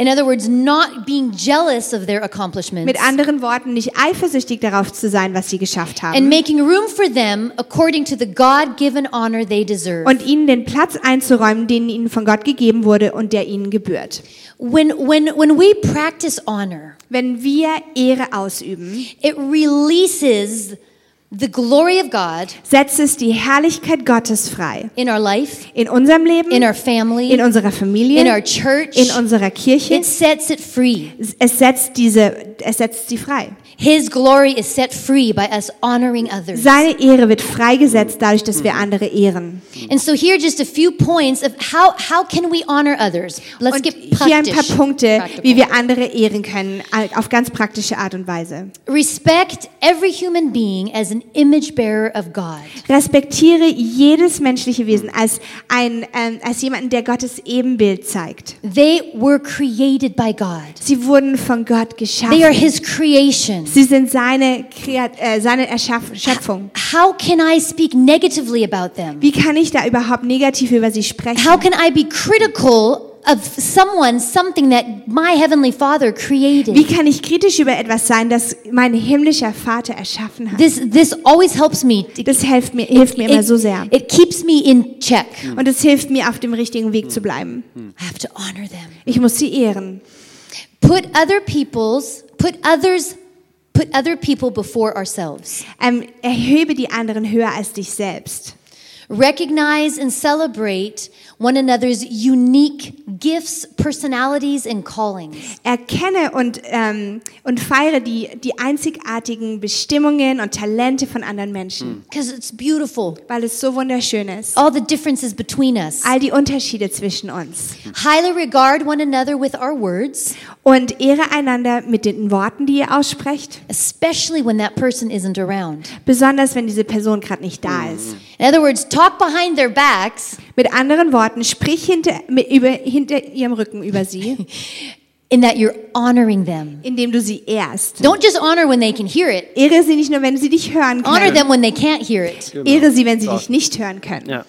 In other words, not being jealous of their accomplishments. Mit anderen Worten, nicht eifersüchtig darauf zu sein, was sie geschafft haben. and making room for them according to the God-given honor they deserve. und ihnen den Platz einzuräumen, den ihnen von Gott gegeben wurde und der ihnen gebührt. When when when we practice honor, Wenn wir Ehre ausüben, it releases the glory of God setzt es die Herrlichkeit Gottes frei. in our life, In unserem Leben, in our family, in unserer Familie, in our church. in unserer Kirche. It sets it free. Es setzt diese, es setzt sie frei. His glory is set free by us honoring others. Seine Ehre wird freigesetzt dadurch, dass wir andere ehren. And so here just a few points of how how can we honor others? Let's Und get hier ein paar. Punkte, wie wir andere ehren können, auf ganz praktische Art und Weise. Respect every human being as an image bearer of God. Respektiere jedes menschliche Wesen als, ein, ähm, als jemanden, der Gottes Ebenbild zeigt. They were created by God. Sie wurden von Gott geschaffen. They are his creation. Sie sind seine, äh, seine Erschaff Schöpfung. How can I speak negatively about them? Wie kann ich da überhaupt negativ über sie sprechen? How can I be critical of someone something that my heavenly Father Wie created? kann ich kritisch über etwas sein, das mein himmlischer Vater erschaffen hat? This this always helps me. It, Das hilft mir, hilft mir immer so sehr. it keeps me in check. Und es hilft mir, auf dem richtigen Weg zu bleiben. I have to honor them. Ich muss sie ehren. Put other people's put others put other people before ourselves. Ähm, erhebe die anderen höher als dich selbst. Recognize and celebrate one another's unique gifts, personalities, and callings. Erkenne und, ähm, und feiere die, die einzigartigen Bestimmungen und Talente von anderen Menschen, mm. Because it's beautiful. weil es so wunderschön ist. All the differences between us. All die Unterschiede zwischen uns. Highly regard one another with our words, Und ehre einander mit den Worten, die ihr aussprecht, especially when that person isn't around. besonders wenn diese Person gerade nicht da ist. In other words, talk behind their backs Mit anderen Worten, sprich hinter, mit, über, hinter ihrem Rücken über sie, <laughs> in that you're honoring them. indem du sie ehrst. Don't just honor when they can hear it. Ehre sie nicht nur, wenn sie dich hören Honor können. them when they can't hear it. Ehre sie, wenn sie dich nicht hören können. Ja.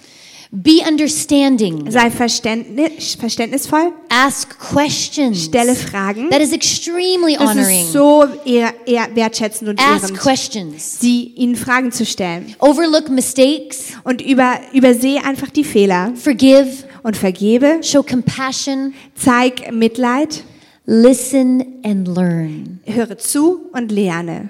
Be understanding. Sei verständnis, verständnisvoll, Ask questions. stelle Fragen. That is extremely Das honoring. ist so ehr, ehr, wertschätzend und Ask ehrend, questions. sie ihnen Fragen zu stellen. Overlook mistakes. Und über, übersehe einfach die Fehler Forgive. und vergebe. Show compassion. Zeig Mitleid, Listen and learn. höre zu und lerne.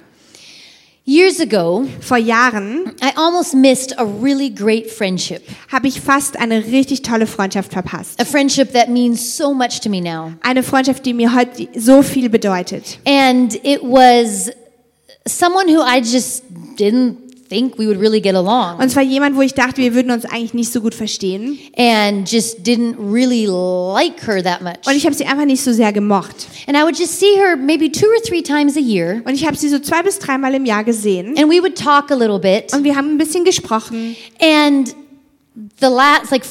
Years ago, Vor Jahren I almost missed a really great friendship. habe ich fast eine richtig tolle Freundschaft verpasst. A friendship that means so much to me now. Eine Freundschaft, die mir heute so viel bedeutet. And it was someone who I just didn't think we would really get along Und zwar jemand, wo ich dachte, wir würden uns eigentlich nicht so gut verstehen. and just didn't really like her that much. Und ich habe sie einfach nicht so sehr gemocht. And I would just see her maybe two or three times a year Und ich habe sie so zwei bis dreimal im Jahr gesehen. and we would talk a little bit. Und wir haben ein bisschen gesprochen. And the last, like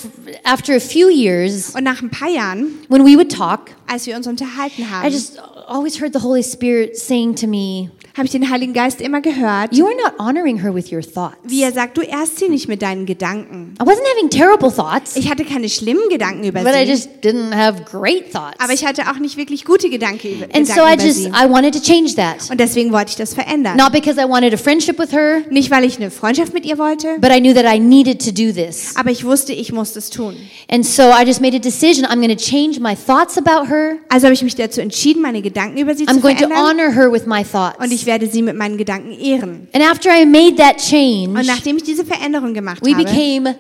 after a few years, Und nach ein paar Jahren, when we would talk, als wir uns unterhalten I haben, just always heard the Holy Spirit saying to me, habe ich den Heiligen Geist immer gehört, You are not honoring her with your thoughts. wie er sagt, du ehrst sie nicht mit deinen Gedanken. I wasn't having terrible thoughts, Ich hatte keine schlimmen Gedanken über but I sie, just didn't have great thoughts. aber ich hatte auch nicht wirklich gute Gedanken über, And Gedanken so I über just, sie. I wanted to change that. Und deswegen wollte ich das verändern. Not because I wanted a friendship with her, Nicht, weil ich eine Freundschaft mit ihr wollte, but I knew that I needed to do this. aber ich wusste, ich muss das tun. And so I just made a decision. I'm going to change my thoughts about her. Also habe ich mich dazu entschieden, meine Gedanken über sie I'm zu going to verändern. honor her with my thoughts. Und ich werde sie mit meinen Gedanken ehren. And after I made that Und change, nachdem ich diese Veränderung gemacht we habe, became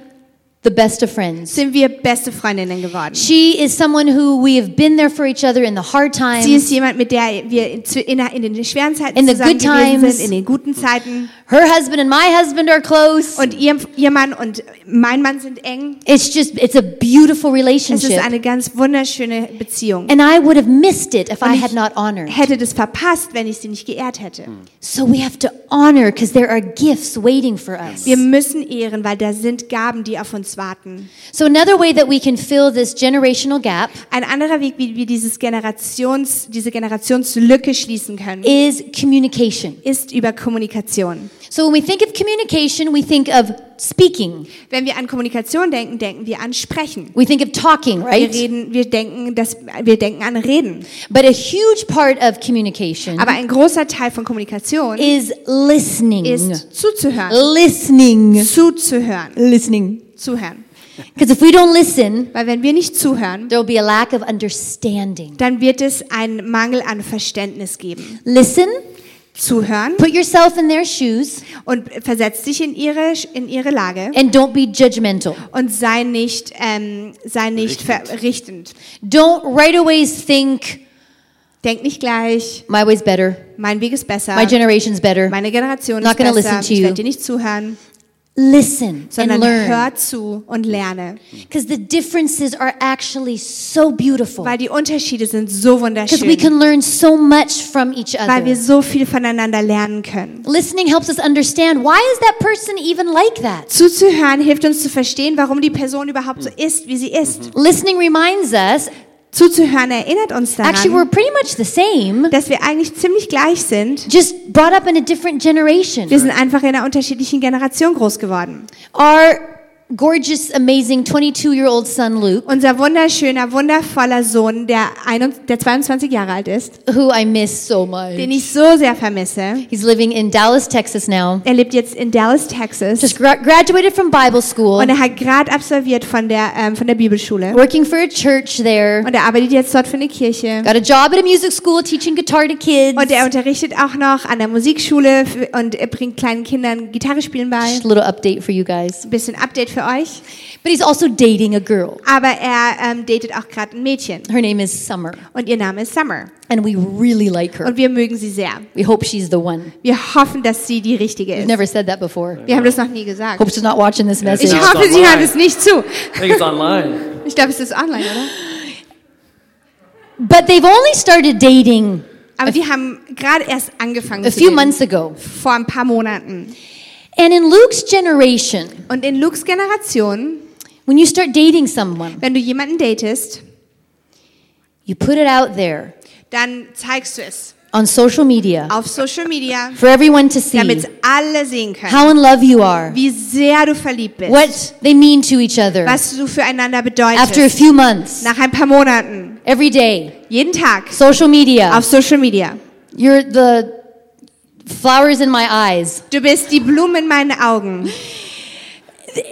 the best of friends. sind wir beste Freundinnen geworden. She is someone who we have been there for each other in the hard Sie ist times. jemand, mit der wir in, in, in den schweren Zeiten In the zusammen good gewesen times. sind, in den guten Zeiten. Her husband and my husband are close. Und ihr, ihr Mann und mein Mann sind eng. It's just, it's a beautiful Es ist relationship. eine ganz wunderschöne Beziehung. And I would have missed it if I ich had not honored. hätte das verpasst, wenn ich sie nicht geehrt hätte. So we have to honor because there are gifts waiting for us. Wir müssen ehren, weil da sind Gaben, die auf uns warten. So another way that we can fill this generational gap Ein anderer Weg, wie wir dieses Generations, diese Generationslücke schließen können, is communication. ist über Kommunikation. So when we think of communication, we think of speaking. Wenn wir an Kommunikation denken, denken wir an Sprechen. We think of talking, Wir right? reden, wir denken, dass, wir denken an Reden. But a huge part of communication Aber ein großer Teil von Kommunikation is listening. ist zuzuhören. Listening. Zuzuhören. Listening. Zuhören. Because if we don't listen, Weil wenn wir nicht zuhören, there will be a lack of understanding. dann wird es einen Mangel an Verständnis geben. Listen, Zuhören put yourself in their shoes, und versetz dich in ihre, in ihre Lage and don't be judgmental. und sei nicht, ähm, sei nicht verrichtend. Don't right away think, Denk nicht gleich, my way's better, mein Weg ist besser, my generation's better. meine Generation Not ist gonna besser, listen to ich you. werde dir nicht zuhören, Listen and sondern learn. hör zu und lerne. Because the differences are actually so beautiful. Weil die Unterschiede sind so Because we wunderschön, can learn so much from each weil wir other. so viel voneinander lernen können. Listening helps us understand why is that person even like that? Zuzuhören hilft uns zu verstehen, warum die Person überhaupt so ist, wie sie ist. Listening reminds us Zuzuhören erinnert uns actually daran, we're pretty much the same, dass wir eigentlich ziemlich gleich sind. just brought up in a different generation. Wir sind einfach in einer unterschiedlichen Generation groß geworden. Our gorgeous, amazing 22 year old son, Luke, Unser wunderschöner, wundervoller Sohn, der, ein, der 22 Jahre alt ist, who I miss so much. den ich so sehr vermisse. He's living in Dallas, Texas now. Er lebt jetzt in Dallas, Texas. Just gra- graduated from Bible school, Und er hat gerade absolviert von der, ähm, von der Bibelschule. working for a church there. Und er arbeitet jetzt dort für eine Kirche. Got a job at a music school teaching guitar to kids. Und er unterrichtet auch noch an der Musikschule und er bringt kleinen Kindern Gitarre spielen bei. Just a little update for you guys. Ein bisschen Update für euch. But he's also dating a girl. Aber er ähm, datet auch gerade ein Mädchen. Her name is Summer, Und ihr Name ist Summer. and we really like her. Und wir mögen sie sehr. We hope she's the one. Wir hoffen, dass sie die richtige We've ist. never said that before. Wir haben das noch nie gesagt. Hope she's not watching this message. Ich hoffe, sie hört es nicht zu. I think it's online. Ich glaube, es ist online, oder? But they've only started dating Aber die haben gerade erst angefangen a zu few daten. months ago. vor ein paar Monaten. And in Luke's generation, Und in Lukes Generation, when you start dating someone, wenn du jemanden datest, you put it out there dann zeigst du es on social media auf Social Media, for everyone to see damit alle sehen können, how in love you are, wie sehr du verliebt bist, what they mean to each other was du füreinander after a few months, Nach ein paar Monaten, every day, jeden Tag, social media. auf Social Media. You're the flowers in my eyes. Du bist die Blume in meinen Augen.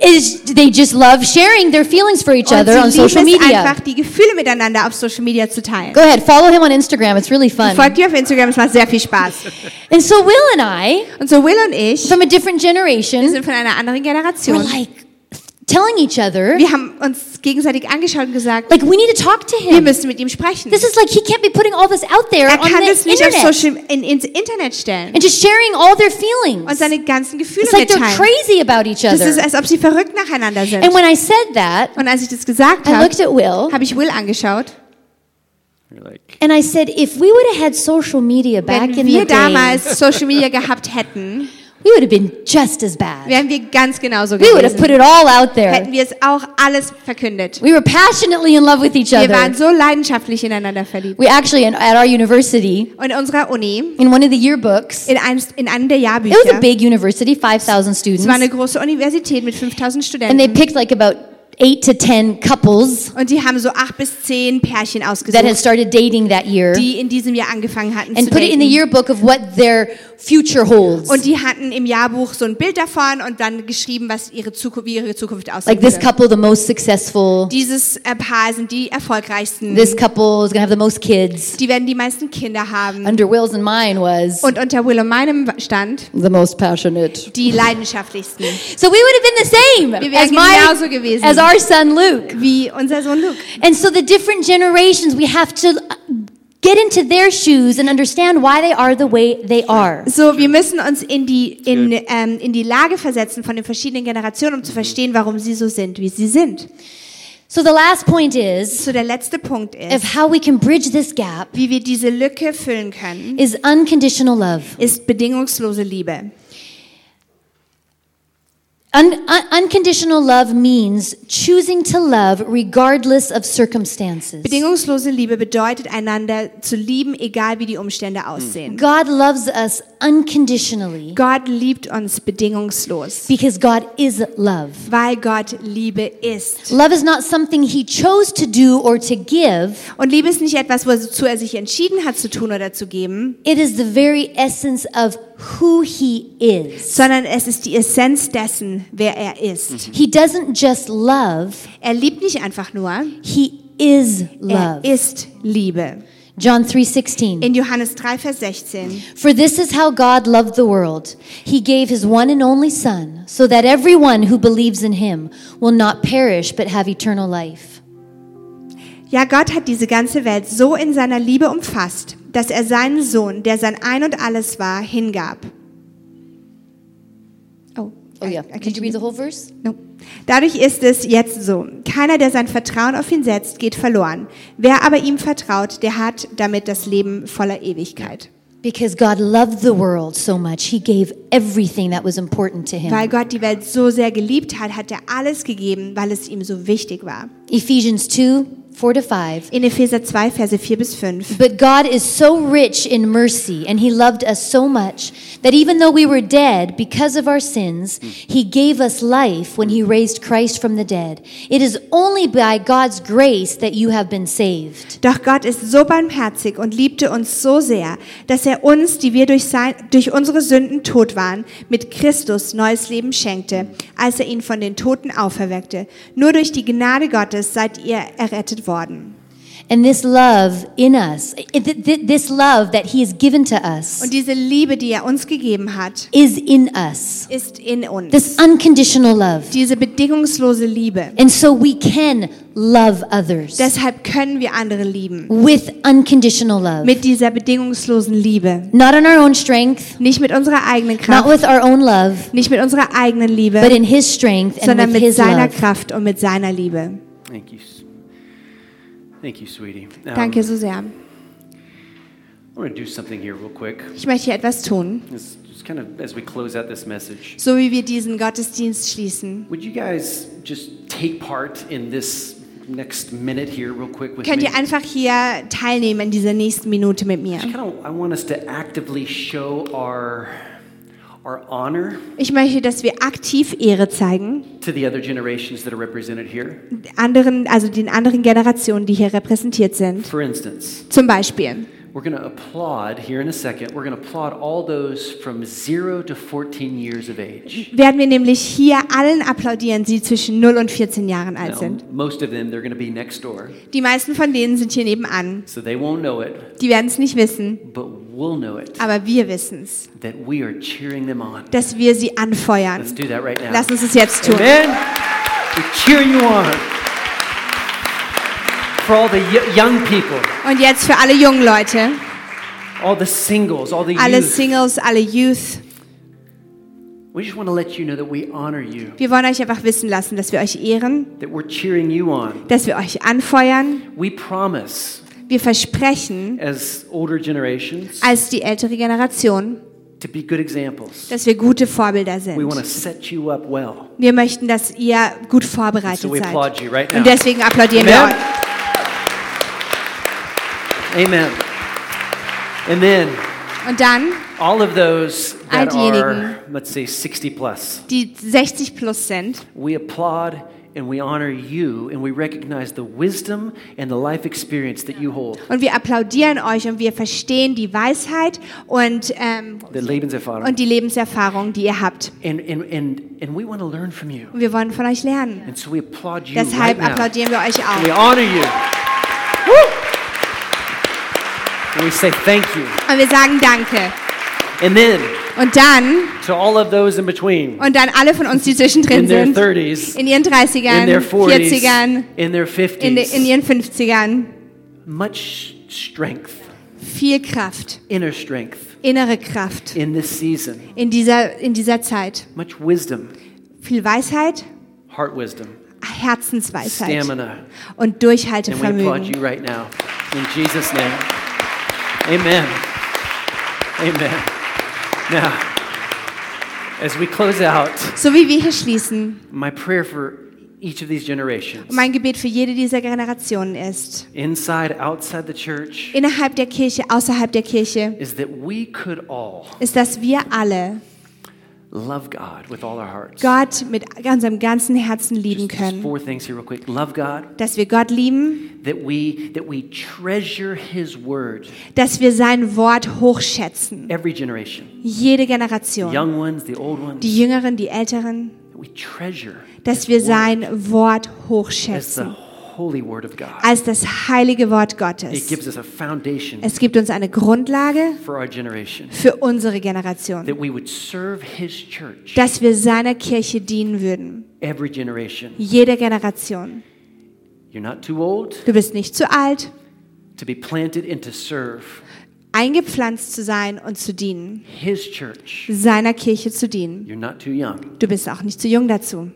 Is they just love sharing their feelings for each other on social media. einfach, die Gefühle miteinander auf Social Media zu teilen. Go ahead, follow him on Instagram. It's really fun. Folgt ihr auf Instagram, es macht sehr viel Spaß. And so Will and I, Und so Will und ich, from a different wir generation, sind von einer anderen we're Generation. like telling each other, Wir haben uns gegenseitig angeschaut und gesagt, like we need to talk to wir him. müssen mit ihm sprechen. This is like he can't be putting all this out there Er on kann das the nicht auf internet Social, in, ins Internet stellen and just sharing all their feelings. und seine ganzen Gefühle It's like they're crazy about each Das ist, other. als ob sie verrückt nacheinander sind. And when I said that, Und als ich das gesagt I habe, looked at Will habe ich Will angeschaut. Like, and I said, if we would have had social media back Wenn in wir the day, damals Social Media gehabt hätten, we would have been just as bad. wären wir ganz genauso We would have put it all out there. Hätten wir es auch alles verkündet. We were passionately in love with each other. Wir waren so leidenschaftlich ineinander verliebt. We actually, at our university, Und in unserer Uni, in one of the yearbooks, in, ein, in einem der Jahrbücher. it was a big university, 5,000 students, es war eine große Universität mit 5000 and they picked like about eight to 10 couples Und die haben so acht bis zehn Pärchen that had ausgesucht, started dating that year die in diesem Jahr angefangen hatten and zu put it in the daten. yearbook of what their future holds. Und die hatten im Jahrbuch so ein Bild davon und dann geschrieben, was ihre Zukunft, wie ihre Zukunft aussehen Like this couple, the most successful. Dieses äh, Paar sind die erfolgreichsten. This couple is to have the most kids. die werden die meisten Kinder haben. Under Will's and mine was Und unter Will und meinem stand the most passionate. die leidenschaftlichsten, So we would have been the same Wir wären as my genauso gewesen. Our son Luke. wie unser Sohn Luke. And so the different generations, we have to uh, get into their shoes and understand why they are the way they are. So, wir müssen uns in die, in, ähm, in die Lage versetzen von den verschiedenen Generationen, um zu verstehen, warum sie so sind, wie sie sind. So the last point is So, der letzte Punkt ist, of how we can bridge this gap wie wir diese Lücke füllen können, is unconditional love. ist bedingungslose Liebe. Un- un- unconditional love means choosing to love regardless of circumstances. Bedingungslose Liebe bedeutet, einander zu lieben, egal wie die Umstände aussehen. God loves us unconditionally Gott liebt uns bedingungslos, because God is love. weil Gott Liebe ist. Love is not something he chose to do or to give. Und Liebe ist nicht etwas, wozu er sich entschieden hat zu tun oder zu geben, It is the very essence of who he is. sondern es ist die Essenz dessen, wer er ist. He doesn't just love, Er liebt nicht einfach nur, he is er love. ist Liebe. John 3:16. In Johannes 3, Vers 16. For this is how God loved the world. He gave his one and only son so that everyone who believes in him will not perish but have eternal life. Ja, Gott hat diese ganze Welt so in seiner Liebe umfasst, dass er seinen Sohn, der sein Ein und Alles war, hingab. Oh, Oh yeah. Did you read the whole verse? No. Dadurch ist es jetzt so. Keiner, der sein Vertrauen auf ihn setzt, geht verloren. Wer aber ihm vertraut, der hat damit das Leben voller Ewigkeit. Because God loved the world so much, he gave everything that was important to him. Weil Gott die Welt so sehr geliebt hat, hat er alles gegeben, weil es ihm so wichtig war. Ephesians 2 4 to 5. In Epheser 2, Verse 4 bis 5. But God is so rich in mercy, and He loved us so much that even though we were dead because of our sins, He gave us life when He raised Christ from the dead. It is only by God's grace that you have been saved. Doch Gott ist so barmherzig und liebte uns so sehr, dass er uns, die wir durch, sein, durch unsere Sünden tot waren, mit Christus neues Leben schenkte, als er ihn von den Toten auferweckte. Nur durch die Gnade Gottes seid ihr errettet worden. And this love in us, this love that He has given to us, Und diese Liebe, die er uns gegeben hat, is in us. ist in uns. This unconditional love. Diese bedingungslose Liebe. And so we can love others Deshalb können wir andere lieben. with unconditional love. Mit dieser bedingungslosen Liebe. Not in our own strength, Nicht mit unserer eigenen not Kraft, with our own love, nicht mit unserer eigenen but Liebe, in His strength and sondern with mit His seiner love. Kraft und mit seiner Liebe. Thank you. Thank you, sweetie. Um, Danke so sehr. Ich möchte hier etwas tun, so wie wir diesen Gottesdienst schließen. Könnt ihr einfach hier teilnehmen in dieser nächsten Minute mit mir? Ich möchte, dass wir aktiv Ehre zeigen, to the other generations that are represented here. anderen, also den anderen Generationen, die hier repräsentiert sind. For instance, Zum Beispiel, we're going to applaud here in a second. We're going to applaud all those from 0 to 14 years of age. werden wir nämlich hier allen applaudieren, die zwischen 0 und 14 Jahren alt Now, sind. most of them, they're going to be next door, Die meisten von denen sind hier nebenan. so they won't know it, Die werden es nicht wissen, but we'll know it aber wir wissen es, that we are cheering them on. dass wir sie anfeuern. Let's do that right now. Lass uns es jetzt tun. Amen. We cheer you on. For all the young people, Und jetzt für alle jungen Leute, all the singles, all the alle youth. Singles, alle Youth. We just want to let you know that we honor you, Wir wollen euch einfach wissen lassen, dass wir euch ehren, that we're cheering you on. dass wir euch anfeuern. We promise, Wir versprechen as older generations, als die ältere Generation, to be good examples. dass wir gute Vorbilder We want to sind. set you up well. Wir möchten, dass ihr gut vorbereitet So we seid. applaud you right now. Und deswegen applaudieren wir Amen. euch. Amen. And then Und dann all of those All that diejenigen. are, let's say, 60 plus, die 60 plus sind. we applaud and we honor you and we recognize the wisdom and the life experience that you hold. Und wir applaudieren euch und wir verstehen die Weisheit und, ähm, The Lebenserfahrung. und die Lebenserfahrung, die ihr habt. And, and, and, and we want to learn from you. Und wir wollen von euch lernen. And so we applaud you Deshalb right now. applaudieren wir euch We auch. honor you. Woo! And we say thank you. Und wir sagen Danke. And then Und dann, to all of those in between, und dann alle von uns, die zwischendrin in their sind, 30s, in ihren 30ern, in their 40s, 40ern, in their in, de, 50s, in ihren 50ern, much strength, viel Kraft, inner strength innere Kraft in this season, in dieser, in dieser Zeit. much wisdom, Viel Weisheit, heart wisdom, Herzensweisheit stamina. und And we applaud Durchhaltevermögen. you right now. In Jesus' name. Amen. Amen. Now, as we close out, So wie wir hier schließen, my prayer for each of these generations, mein Gebet für jede dieser Generationen ist, inside, outside the church, innerhalb der Kirche, außerhalb der Kirche, is that we could all ist, dass wir alle Gott mit unserem ganzen Herzen lieben können. four things here, real quick. Love God, Dass wir Gott lieben, that we that we treasure His word. dass wir sein Wort hochschätzen. Every generation, Jede Generation. young ones, the old ones, Die Jüngeren, die Älteren. that we treasure Dass wir sein Wort hochschätzen. Holy word of God. Als das heilige Wort It Gottes. gives us a foundation Es gibt uns eine Grundlage for our generation für unsere Generation. that we would serve His church. Dass wir seiner Kirche dienen würden. Every generation. Jede Generation. You're not too old Du bist nicht zu alt, to be planted and to serve eingepflanzt zu sein und zu dienen. His church. Seiner Kirche zu dienen. You're not too young. Du bist auch nicht zu jung dazu.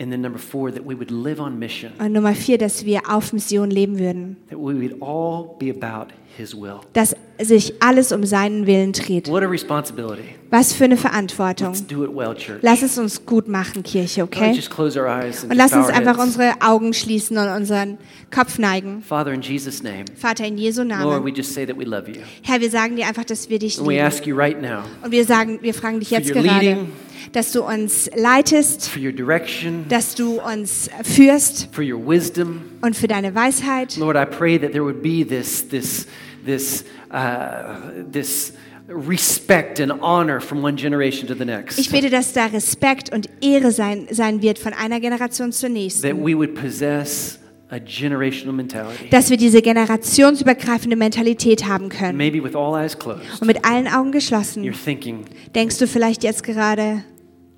And then number four, that we would live on mission, Und Nummer vier, dass wir auf Mission leben würden. that we would all be about His will. Dass sich alles um seinen Willen dreht. What a responsibility. Was für eine Verantwortung. Let's do it well, church. Lass es uns gut machen, Kirche, okay? just close our eyes and Und lass uns einfach unsere Augen schließen und unseren Kopf neigen. Father, in Jesus' name, Vater, in Jesu Lord, Namen. we just say that we love you. Herr, wir sagen dir einfach, dass wir dich And we lieben. ask you right now Und wir sagen, wir fragen dich jetzt gerade, leading. Dass du uns leitest, for your direction, dass du uns führst for your wisdom. und für deine Weisheit. Lord, I pray that there would be this, this, this, uh, this respect and honor from one generation to the next. Ich bete, dass da Respekt und Ehre sein, sein wird von einer Generation zur That nächsten. we would possess a generational mentality. Dass wir diese generationsübergreifende Mentalität haben können. Maybe with all eyes closed, Und mit allen Augen you're geschlossen, thinking, denkst du vielleicht jetzt gerade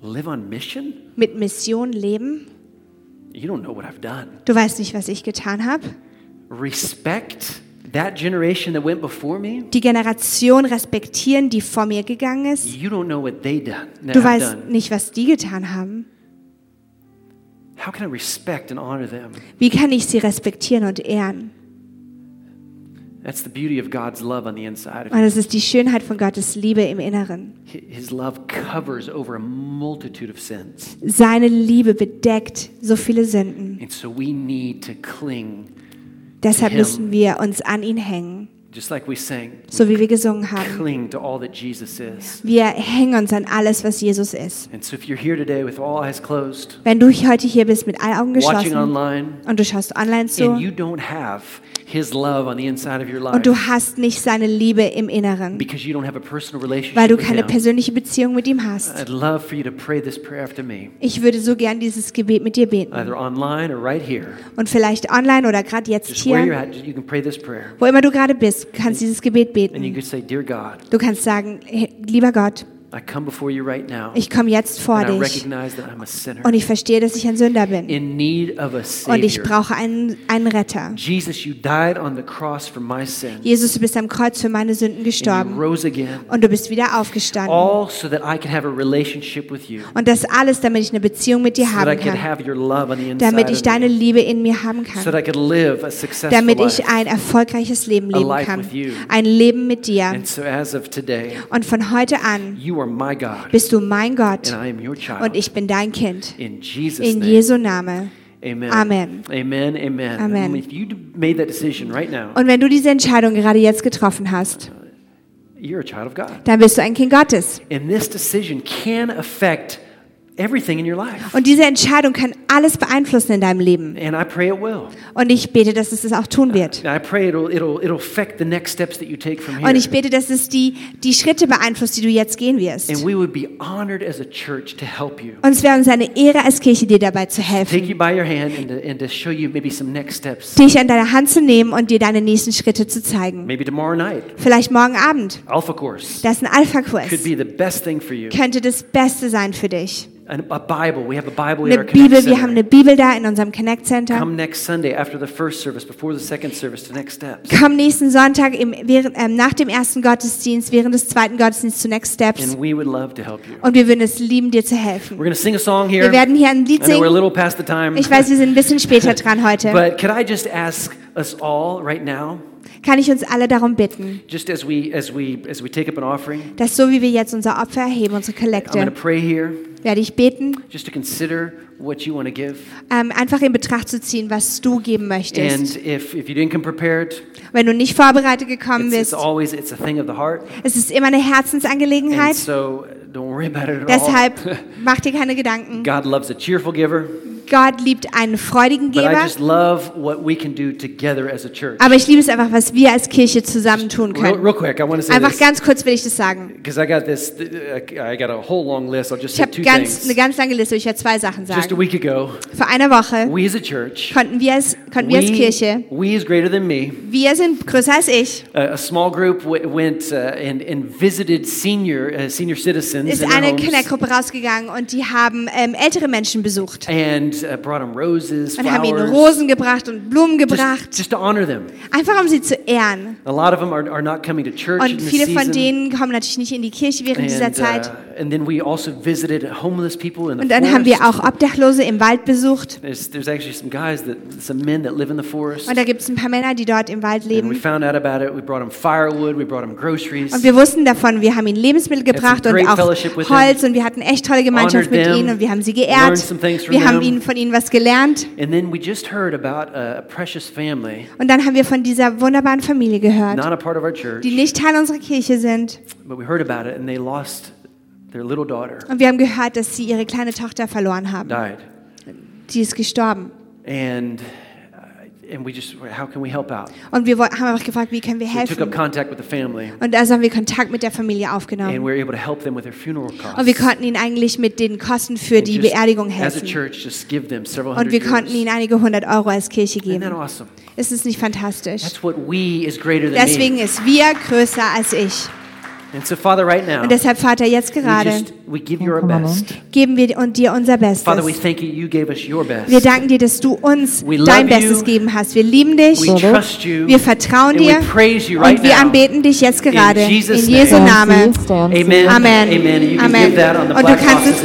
live on mission? mit Mission leben? You don't know what I've done. Du weißt nicht, was ich getan habe. Respect that generation that went before me? Die Generation respektieren, die vor mir gegangen ist. You don't know what they done, Du weißt done. nicht, was die getan haben. How can I respect and honor them? Wie kann ich sie respektieren und ehren? That's the beauty of God's love on the inside of Und das ist die Schönheit von Gottes Liebe im Inneren. His love covers over a multitude of sins. Seine Liebe bedeckt so viele Sünden. And so we need to cling, Deshalb müssen wir uns an ihn hängen, just like we sang, so wie wir gesungen haben. cling to all that Jesus is. Wir hängen uns an alles, was Jesus ist. And so if you're here today with all eyes closed, Wenn du heute hier bist mit allen Augen watching geschlossen online, und du schaust online zu you don't have His love on the inside of your und du life hast nicht seine Liebe im Inneren, because you don't have a personal relationship weil du with keine Him, persönliche Beziehung mit ihm hast. I'd love for you to pray this prayer after me, Ich würde so gern dieses Gebet mit dir beten. either online or right here. Und vielleicht online oder gerade jetzt Just where you're hier, at, you can pray this prayer. wo immer du gerade bist, du kannst dieses Gebet And you beten. can say, Dear God, Du kannst sagen, "Hey, lieber Gott, I come before you right now. ich komme jetzt vor dich recognize that I'm a sinner und ich verstehe, dass ich ein Sünder bin in need of a und ich brauche einen, einen Retter. Jesus, you died on the cross for my sin. Jesus, du bist am Kreuz für meine Sünden And you gestorben rose again. und du bist wieder aufgestanden. All so that I can have a relationship with you. Und das alles, damit ich eine Beziehung mit dir haben kann. have your love on the inside Damit ich deine. Liebe in mir haben So kann. that I could live a successful Damit ich ein erfolgreiches Leben leben kann. Ein Leben mit dir. And so as of today, Und von heute an bist du mein Gott And I am your child. und ich bin dein Kind. in Jesus' In name. Jesu Name. Amen. Amen. Amen. Amen. Amen. If you made that decision right now, Und wenn du diese Entscheidung gerade jetzt getroffen hast, you're a child of God. dann bist du ein Kind Gottes. And this decision can affect everything in your life. Und diese Entscheidung kann alles beeinflussen in deinem Leben. And I pray it will. Und ich bete, dass es es auch tun wird. And I pray it'll, it'll, it'll affect the next steps that you take from here. Und ich bete, dass es die, die Schritte beeinflusst, die du jetzt gehen wirst. And we would be honored as a church to help you. Und es wäre uns eine Ehre als Kirche, dir dabei zu Take helfen. you by your hand and to, and to show you maybe some next steps. Dich an deine Hand zu nehmen und dir deine nächsten Schritte zu zeigen. Maybe tomorrow night. Vielleicht morgen Abend. Alpha Course Das ist ein Alpha-Kurs. could be the best thing for you. Könnte das Beste sein für dich. And a Bible. We have a Bible in Eine our Connect Bibel, wir Center. haben eine Bibel da in unserem Connect Center. Come next Sunday after the first service, before the second service, to next steps. Komm nächsten Sonntag im, während, ähm, nach dem ersten Gottesdienst, während des zweiten Gottesdienstes zu Next Steps. And we would love to help you. Und wir würden es lieben, dir zu helfen. We're going to sing a song here. Wir werden hier ein Lied I know we're a singen. little past the time. Ich weiß, wir sind ein bisschen <laughs> später dran heute. But could I just ask us all right now, Kann ich uns alle darum bitten, just as we as we as we take up an offering, dass so wie wir jetzt unser Opfer erheben, unsere I'm going to Kollekte, pray here werde ich beten, just to consider what you want to give. ähm, einfach in Betracht zu ziehen, was du geben möchtest. And if if you didn't come prepared, Wenn du nicht vorbereitet gekommen it's, it's bist, always it's a thing of the heart. es ist immer eine And Herzensangelegenheit. so don't worry about it at Deshalb all. <laughs> mach dir keine Gedanken. God loves a cheerful giver, Gott liebt einen freudigen Geber. just love what we can do together as a church. Aber ich liebe es einfach, was wir als Kirche zusammen tun Real, können. real quick, I want to say Einfach this ganz kurz will ich das sagen. this. Just Ich habe ganz, eine ganz lange Liste. Ich werde zwei Sachen Just a sagen. week ago, Vor einer Woche we as a church, konnten wir als, konnten wir als Kirche, we, we is greater than me. wir sind größer als ich, A, a small group w- went uh, and, and visited senior uh, senior citizens ist eine. Kindergruppe rausgegangen und die haben ähm, ältere Menschen besucht. And and uh, brought them roses, und haben ihnen flowers, Rosen gebracht und Blumen gebracht, just, just to honor them. einfach um sie zu ehren. A lot of them are, are not coming to church Und viele von denen kommen natürlich nicht in die Kirche während dieser And, Zeit. uh, and then we also visited homeless people in the Und dann haben wir forest. auch Obdachlose im Wald besucht. There's, there's actually some guys that some men that live in the forest. Und da gibt es ein paar Männer, die dort im Wald And we leben. found out about it. We brought them firewood. We brought them groceries. Und wir wussten davon, wir haben ihnen Lebensmittel gebracht und auch Holz und wir hatten echt tolle Gemeinschaft mit ihnen und wir haben sie geehrt. Wir haben ihnen von ihnen was gelernt. And then we just heard about a, a precious family, Und dann haben wir von dieser wunderbaren Familie gehört, church, die nicht Teil unserer Kirche sind. but we heard about it, and they lost their little daughter, Und wir haben gehört, dass sie ihre kleine Tochter verloren haben. died, Die ist gestorben. and and we just how can we help out? Und wir haben einfach gefragt, wie können wir So we took up helfen? contact with the family, Und also haben wir Kontakt mit der Familie and aufgenommen. we were able to help them with their funeral costs. Und wir konnten ihnen eigentlich mit den Kosten für And die just, Beerdigung As a helfen. church, just give them several Und hundred wir konnten ihnen einige hundert Euro als Kirche Isn't that geben. awesome? Ist es nicht fantastisch? That's what we is greater than Deswegen me. ist wir größer als ich. And so, Father, right now, Und deshalb, Vater, jetzt we gerade just we give you our best. geben wir dir unser Father, we Bestes. thank you. You gave us your best. Wir danken dir, dass du uns We dein you. Bestes gegeben hast. Wir lieben dich. We trust you. Wir vertrauen and dir. we praise you right Und wir now. anbeten dich jetzt gerade. Jesus' In Jesu name. Namen. Amen. Amen. Amen. Amen. Und du kannst es